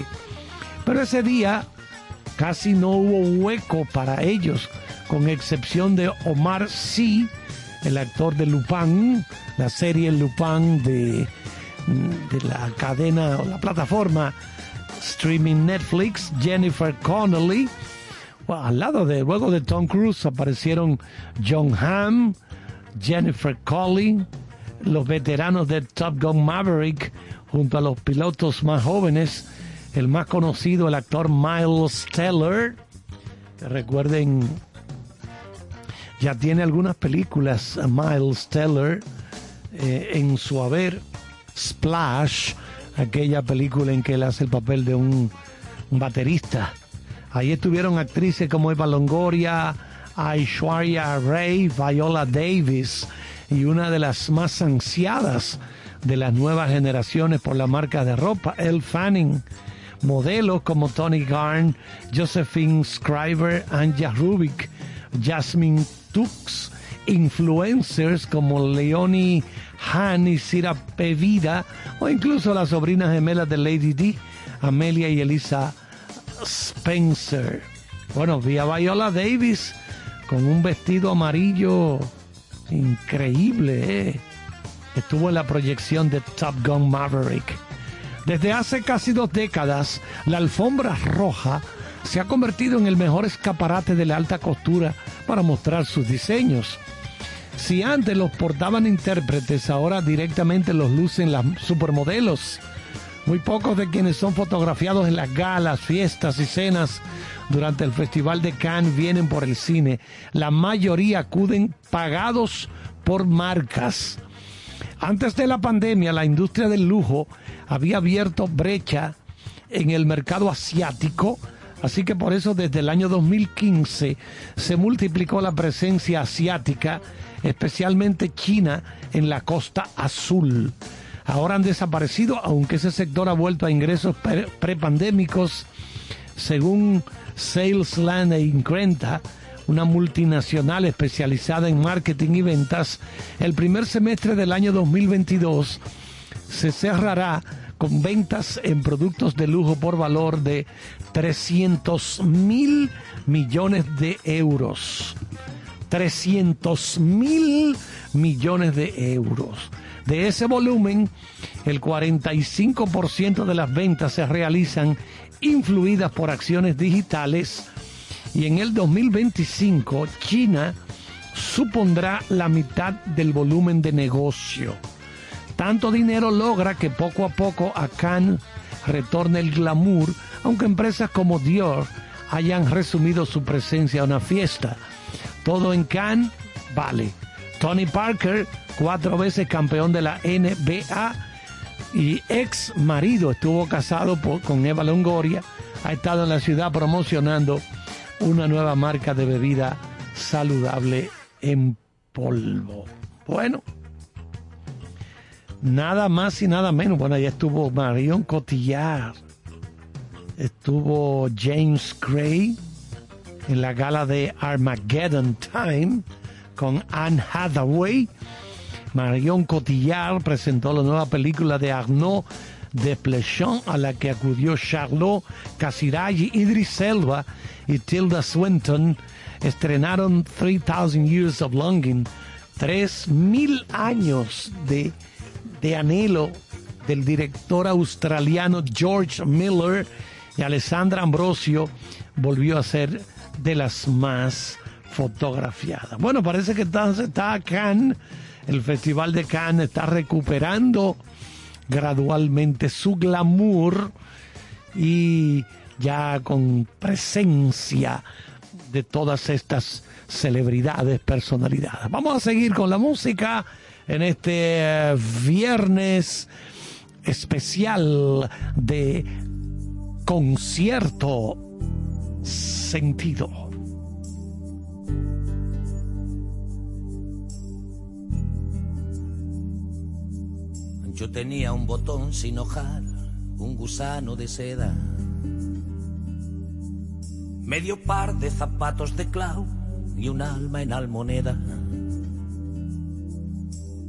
Pero ese día casi no hubo hueco para ellos, con excepción de Omar Sy, el actor de Lupin, la serie Lupin de, de la cadena o la plataforma streaming Netflix, Jennifer Connelly. Al lado de, luego de Tom Cruise aparecieron John Hamm, Jennifer Colley, los veteranos de Top Gun Maverick, junto a los pilotos más jóvenes, el más conocido, el actor Miles Teller, recuerden, ya tiene algunas películas, Miles Teller, eh, en su haber, Splash, aquella película en que él hace el papel de un baterista Ahí estuvieron actrices como Eva Longoria, Aishwarya Ray, Viola Davis y una de las más ansiadas de las nuevas generaciones por la marca de ropa, Elle Fanning. Modelos como Tony Garn, Josephine Scriber, Anja Rubik, Jasmine Tux, influencers como Leonie Han y Pevida, o incluso las sobrinas gemelas de Lady D, Amelia y Elisa Spencer. Bueno, vi a Viola Davis con un vestido amarillo increíble, ¿eh? Estuvo en la proyección de Top Gun Maverick. Desde hace casi dos décadas, la alfombra roja se ha convertido en el mejor escaparate de la alta costura para mostrar sus diseños. Si antes los portaban intérpretes, ahora directamente los lucen las supermodelos. Muy pocos de quienes son fotografiados en las galas, fiestas y cenas durante el Festival de Cannes vienen por el cine. La mayoría acuden pagados por marcas. Antes de la pandemia, la industria del lujo había abierto brecha en el mercado asiático, así que por eso desde el año 2015 se multiplicó la presencia asiática, especialmente China, en la costa azul. Ahora han desaparecido, aunque ese sector ha vuelto a ingresos prepandémicos, según Salesland e Increnta, una multinacional especializada en marketing y ventas, el primer semestre del año 2022 se cerrará con ventas en productos de lujo por valor de 300 mil millones de euros. 300 mil millones de euros. De ese volumen, el 45% de las ventas se realizan influidas por acciones digitales y en el 2025 China supondrá la mitad del volumen de negocio. Tanto dinero logra que poco a poco a Cannes retorne el glamour, aunque empresas como Dior hayan resumido su presencia a una fiesta. Todo en Cannes vale. Tony Parker, cuatro veces campeón de la NBA y ex marido, estuvo casado con Eva Longoria, ha estado en la ciudad promocionando una nueva marca de bebida saludable en polvo. Bueno, nada más y nada menos. Bueno, ahí estuvo Marion Cotillard, estuvo James Gray en la gala de Armageddon Time con Anne Hathaway. Marion Cotillard presentó la nueva película de Arnaud de Plechon a la que acudió Charlot Casiraghi, Idris Elba y Tilda Swinton. Estrenaron 3000 Years of Longing, 3000 años de de anhelo del director australiano George Miller y Alessandra Ambrosio volvió a ser de las más Bueno, parece que entonces está Cannes, el Festival de Cannes está recuperando gradualmente su glamour y ya con presencia de todas estas celebridades, personalidades. Vamos a seguir con la música en este eh, viernes especial de concierto sentido.
Yo tenía un botón sin hojar, un gusano de seda, medio par de zapatos de clau y un alma en almoneda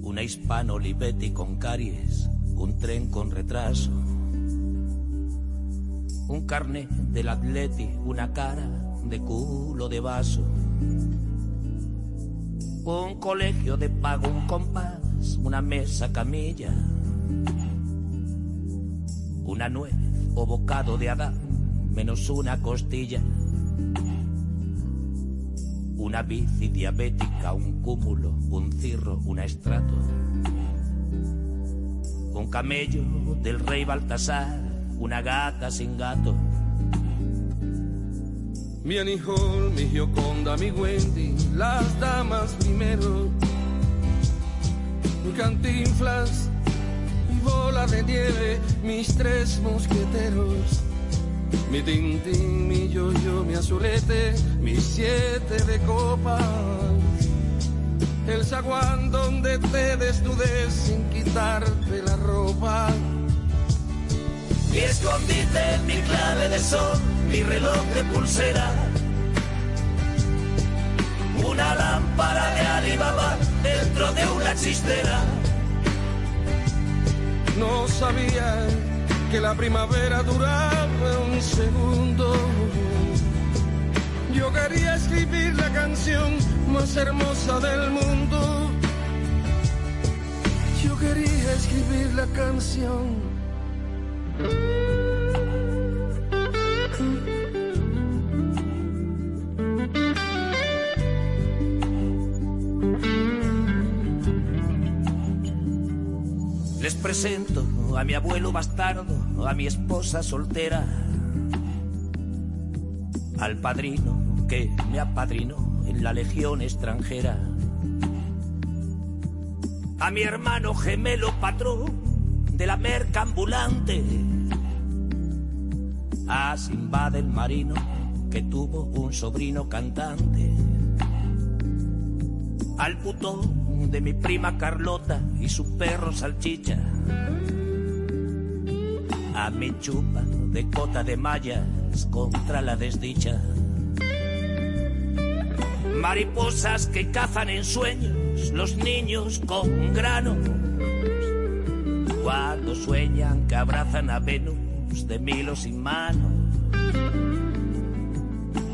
una hispano Olivetti con caries, un tren con retraso, un carnet del atleti, una cara de culo de vaso, un colegio de pago, un compás, una mesa camilla, una nuez o bocado de Adán, menos una costilla una bici diabética, un cúmulo, un cirro, un estrato, un camello del rey Baltasar, una gata sin gato.
Mi Anijol, mi Gioconda, mi Wendy, las damas primero, cantinflas, mi bola de nieve, mis tres mosqueteros
mi tintín, mi yo-yo, mi azulete, mi siete de copas. El zaguán donde te desnudes sin quitarte la ropa.
Mi escondite, mi clave de sol, mi reloj de pulsera. Una lámpara de Alibaba dentro de una chistera.
No sabía que la primavera duraba un segundo. Yo quería escribir la canción más hermosa del mundo. Yo quería escribir la canción.
Presento a mi abuelo bastardo, a mi esposa soltera, al padrino que me apadrinó en la legión extranjera, a mi hermano gemelo patrón de la merca ambulante, a Simba del marino que tuvo un sobrino cantante, al putón de mi prima Carlota y su perro salchicha. A mi chupa de cota de mallas contra la desdicha. Mariposas que cazan en sueños los niños con grano. Cuando sueñan que abrazan a Venus de milo sin mano.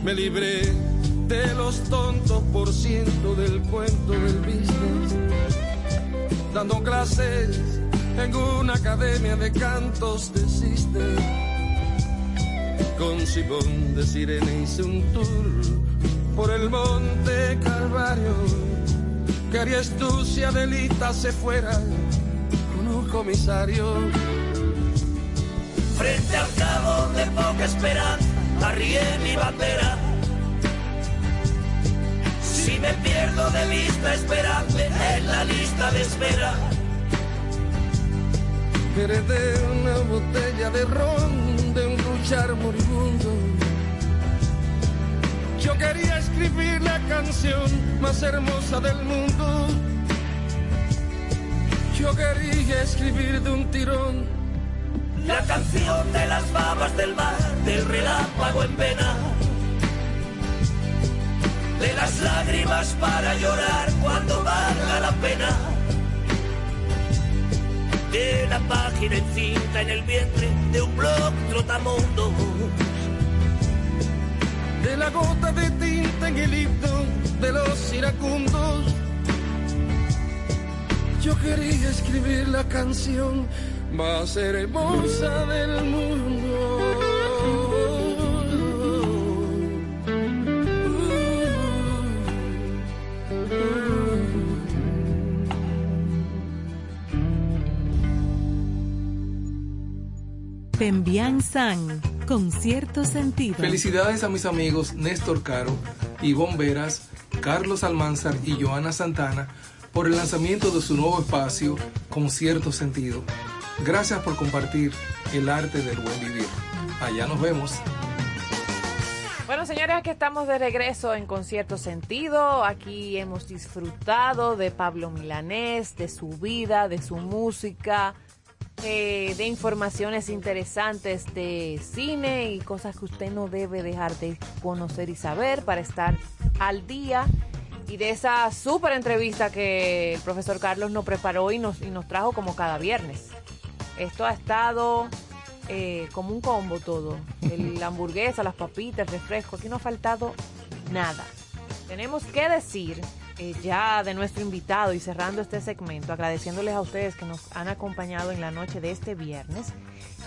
Me libré de los tontos por ciento del cuento del business, dando clases en una academia de cantos de Sister. Con Simón de Sirene hice un tour por el monte Calvario. ¿Qué harías tú si Adelita se fuera con un comisario?
Frente al cabo de poca esperanza, arrié mi bandera. Si me pierdo de vista, esperadme en la lista de espera.
Heredé una botella de ron de un luchar moribundo. Yo quería escribir la canción más hermosa del mundo. Yo quería escribir de un tirón
La canción de las babas del mar, del relámpago en pena. De las lágrimas para llorar cuando valga la pena. De la página encinta en el vientre de un blog trotamundo.
de la gota de tinta en el himno de los iracundos. Yo quería escribir la canción más hermosa del mundo.
Pembian San, con cierto sentido.
Felicidades a mis amigos Néstor Caro, Ivonne Veras, Carlos Almanzar y Joana Santana por el lanzamiento de su nuevo espacio con cierto sentido. Gracias por compartir el arte del buen vivir. Allá nos vemos.
Bueno, señores, aquí estamos de regreso en Concierto Sentido. Aquí hemos disfrutado de Pablo Milanés, de su vida, de su música, eh, de informaciones interesantes de cine y cosas que usted no debe dejar de conocer y saber para estar al día. Y de esa súper entrevista que el profesor Carlos nos preparó y nos, y nos trajo como cada viernes. Esto ha estado eh, como un combo todo. El- la *laughs* hamburguesa, las papitas, el refresco. Aquí no ha faltado nada. Tenemos que decir eh, ya de nuestro invitado y cerrando este segmento, agradeciéndoles a ustedes que nos han acompañado en la noche de este viernes,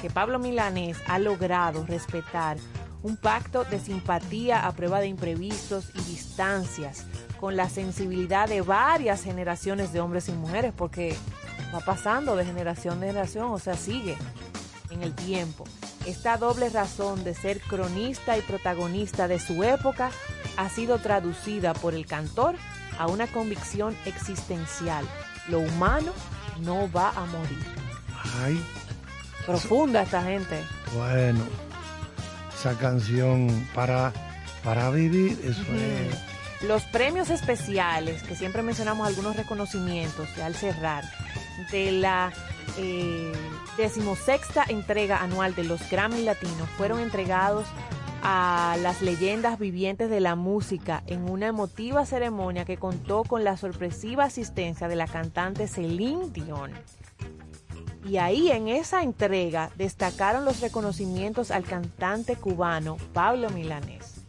que Pablo Milanés ha logrado respetar un pacto de simpatía a prueba de imprevistos y distancias con la sensibilidad de varias generaciones de hombres y mujeres, porque va pasando de generación en generación, o sea, sigue en el tiempo. Esta doble razón de ser cronista y protagonista de su época ha sido traducida por el cantor a una convicción existencial. Lo humano no va a morir.
Ay,
Profunda esta gente.
bueno. Esa canción para, para vivir, eso es.
Los premios especiales, que siempre mencionamos algunos reconocimientos ya al cerrar, de la eh, decimosexta entrega anual de los Grammy Latinos fueron entregados a las leyendas vivientes de la música en una emotiva ceremonia que contó con la sorpresiva asistencia de la cantante Celine Dion. Y ahí en esa entrega destacaron los reconocimientos al cantante cubano Pablo Milanés.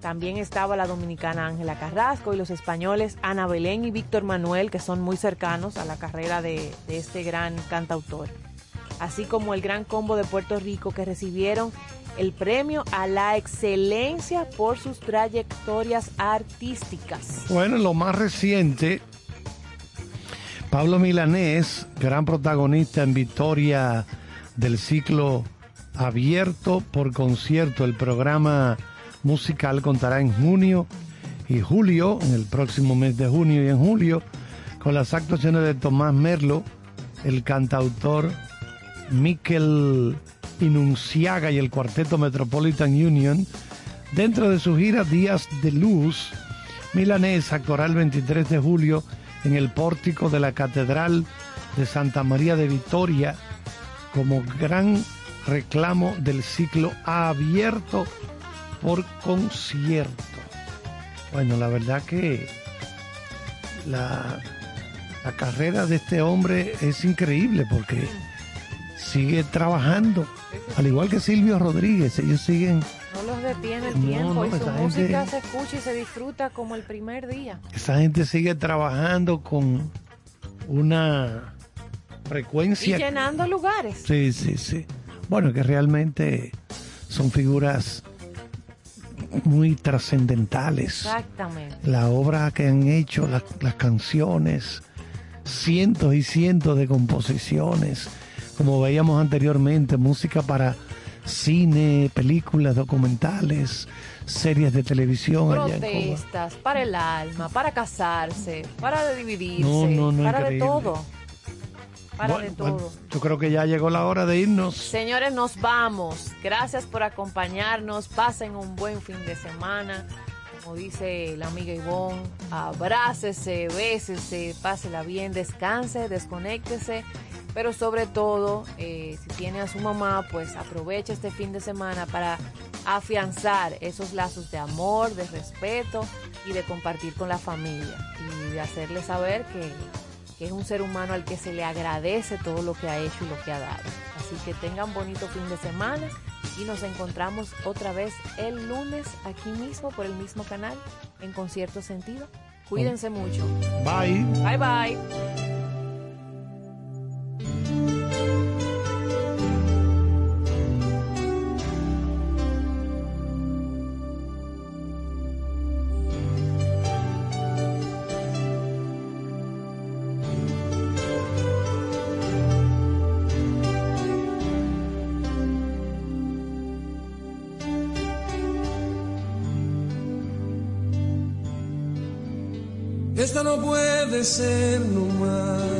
También estaba la dominicana Ángela Carrasco y los españoles Ana Belén y Víctor Manuel, que son muy cercanos a la carrera de, de este gran cantautor. Así como el gran combo de Puerto Rico que recibieron el premio a la excelencia por sus trayectorias artísticas.
Bueno, lo más reciente, Pablo Milanés, gran protagonista en Victoria del ciclo abierto por concierto. El programa musical contará en junio y julio, en el próximo mes de junio y en julio, con las actuaciones de Tomás Merlo, el cantautor Miquel Inunciaga y el cuarteto Metropolitan Union. Dentro de su gira Días de Luz, Milanés actuará el 23 de julio en el pórtico de la Catedral de Santa María de Vitoria como gran reclamo del ciclo abierto por concierto. Bueno, la verdad que la, la carrera de este hombre es increíble porque sigue trabajando, al igual que Silvio Rodríguez, ellos siguen...
No los detiene el tiempo
no,
y su música
gente-
se escucha y se disfruta como el primer día.
Esa gente sigue trabajando con una
Y
frecuencia...
llenando lugares.
Sí, sí, sí. Bueno, que realmente son figuras muy trascendentales.
Exactamente.
La obra que han hecho, las canciones, cientos y cientos de composiciones, como veíamos anteriormente, música para cine, películas, documentales, series de televisión.
Protestas, para el alma, para casarse, para dividirse,
No, no, no,
para de todo. Para
Bueno,
de todo.
bueno, yo creo que ya llegó la hora de irnos.
Señores, nos vamos. Gracias por acompañarnos. Pasen un buen fin de semana. Como dice la amiga Ivonne, abrácese, bésese, pásela bien, descanse, desconéctese. Pero sobre todo, eh, si tiene a su mamá, pues aproveche este fin de semana para afianzar esos lazos de amor, de respeto y de compartir con la familia. Y de hacerle saber que, que es un ser humano al que se le agradece todo lo que ha hecho y lo que ha dado. Así que tengan bonito fin de semana y nos encontramos otra vez el lunes aquí mismo por el mismo canal en Concierto Sentido. Cuídense mucho.
Bye.
Bye bye.
Esta no puede ser no más que una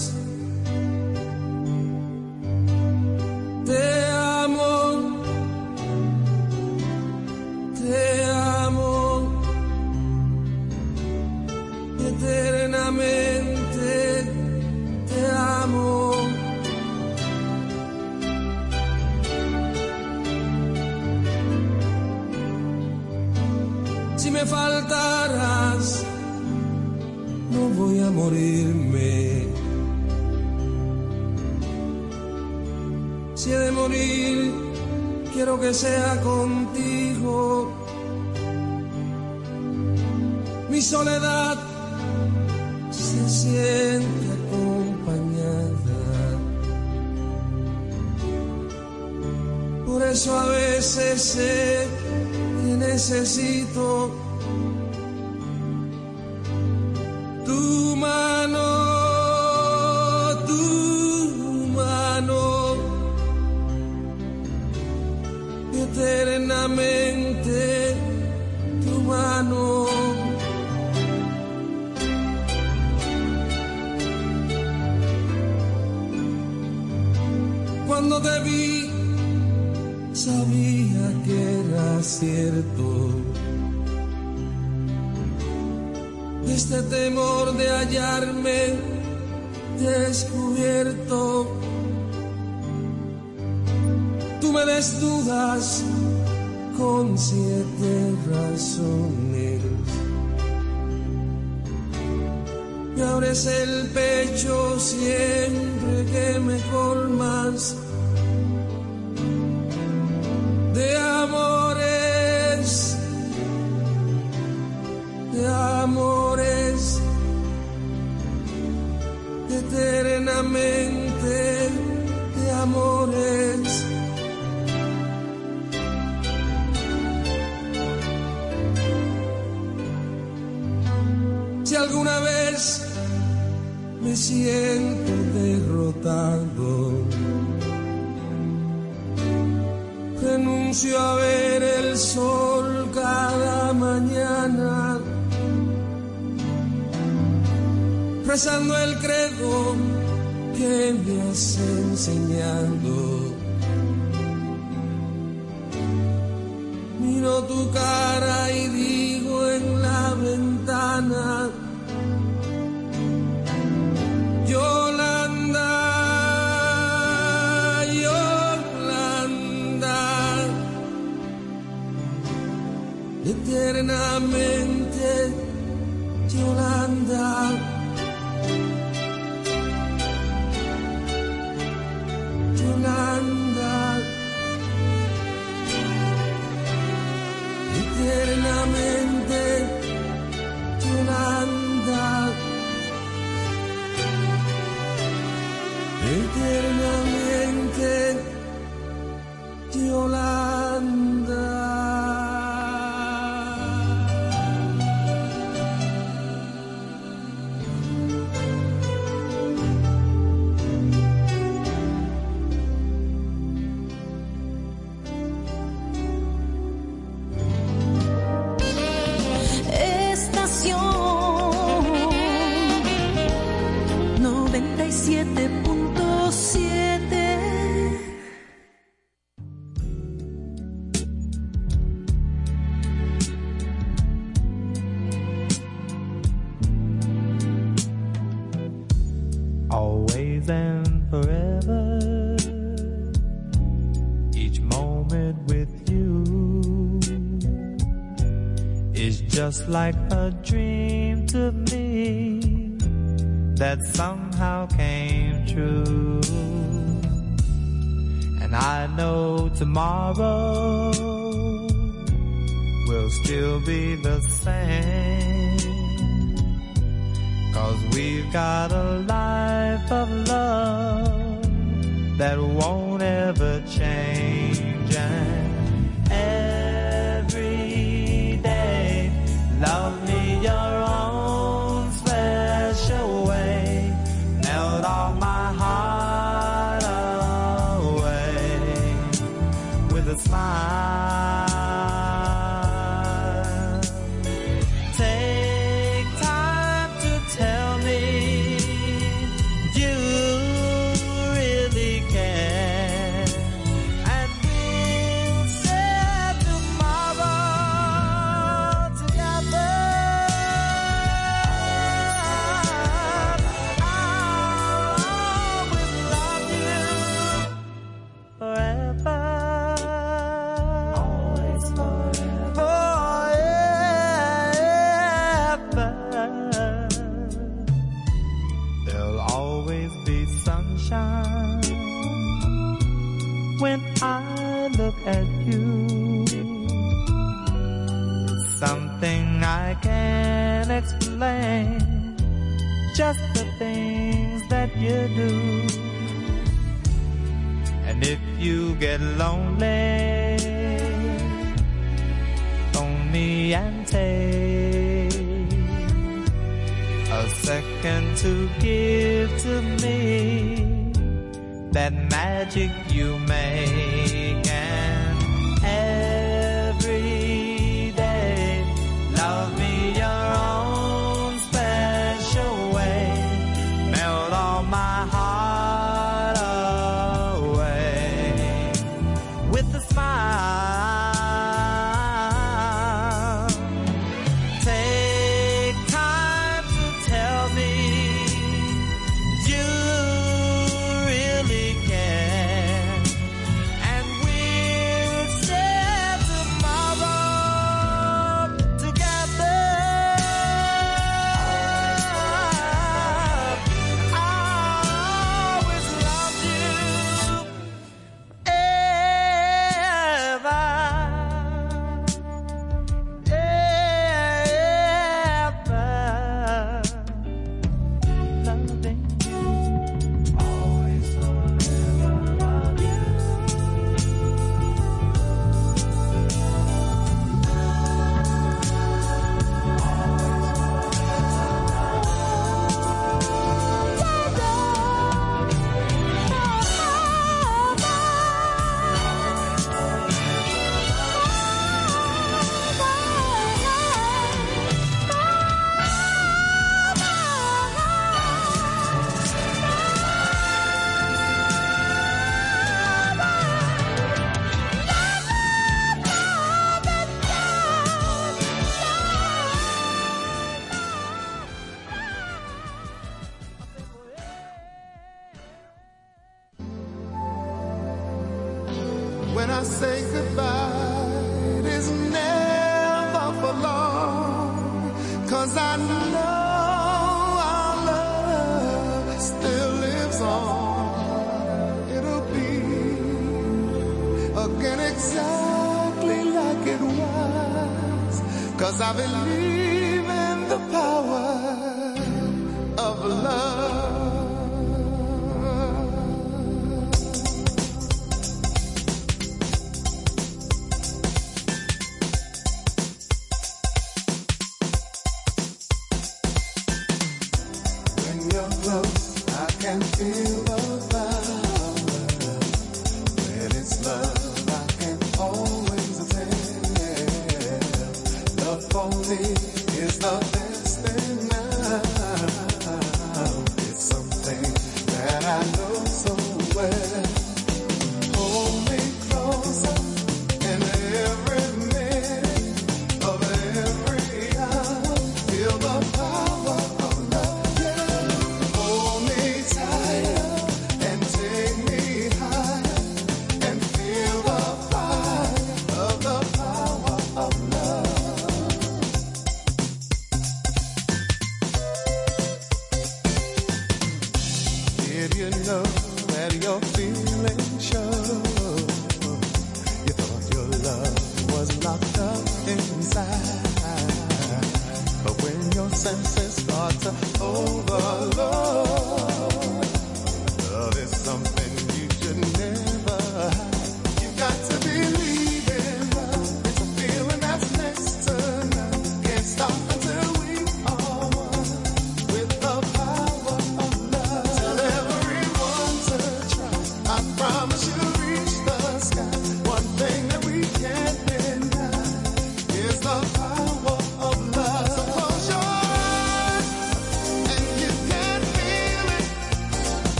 Like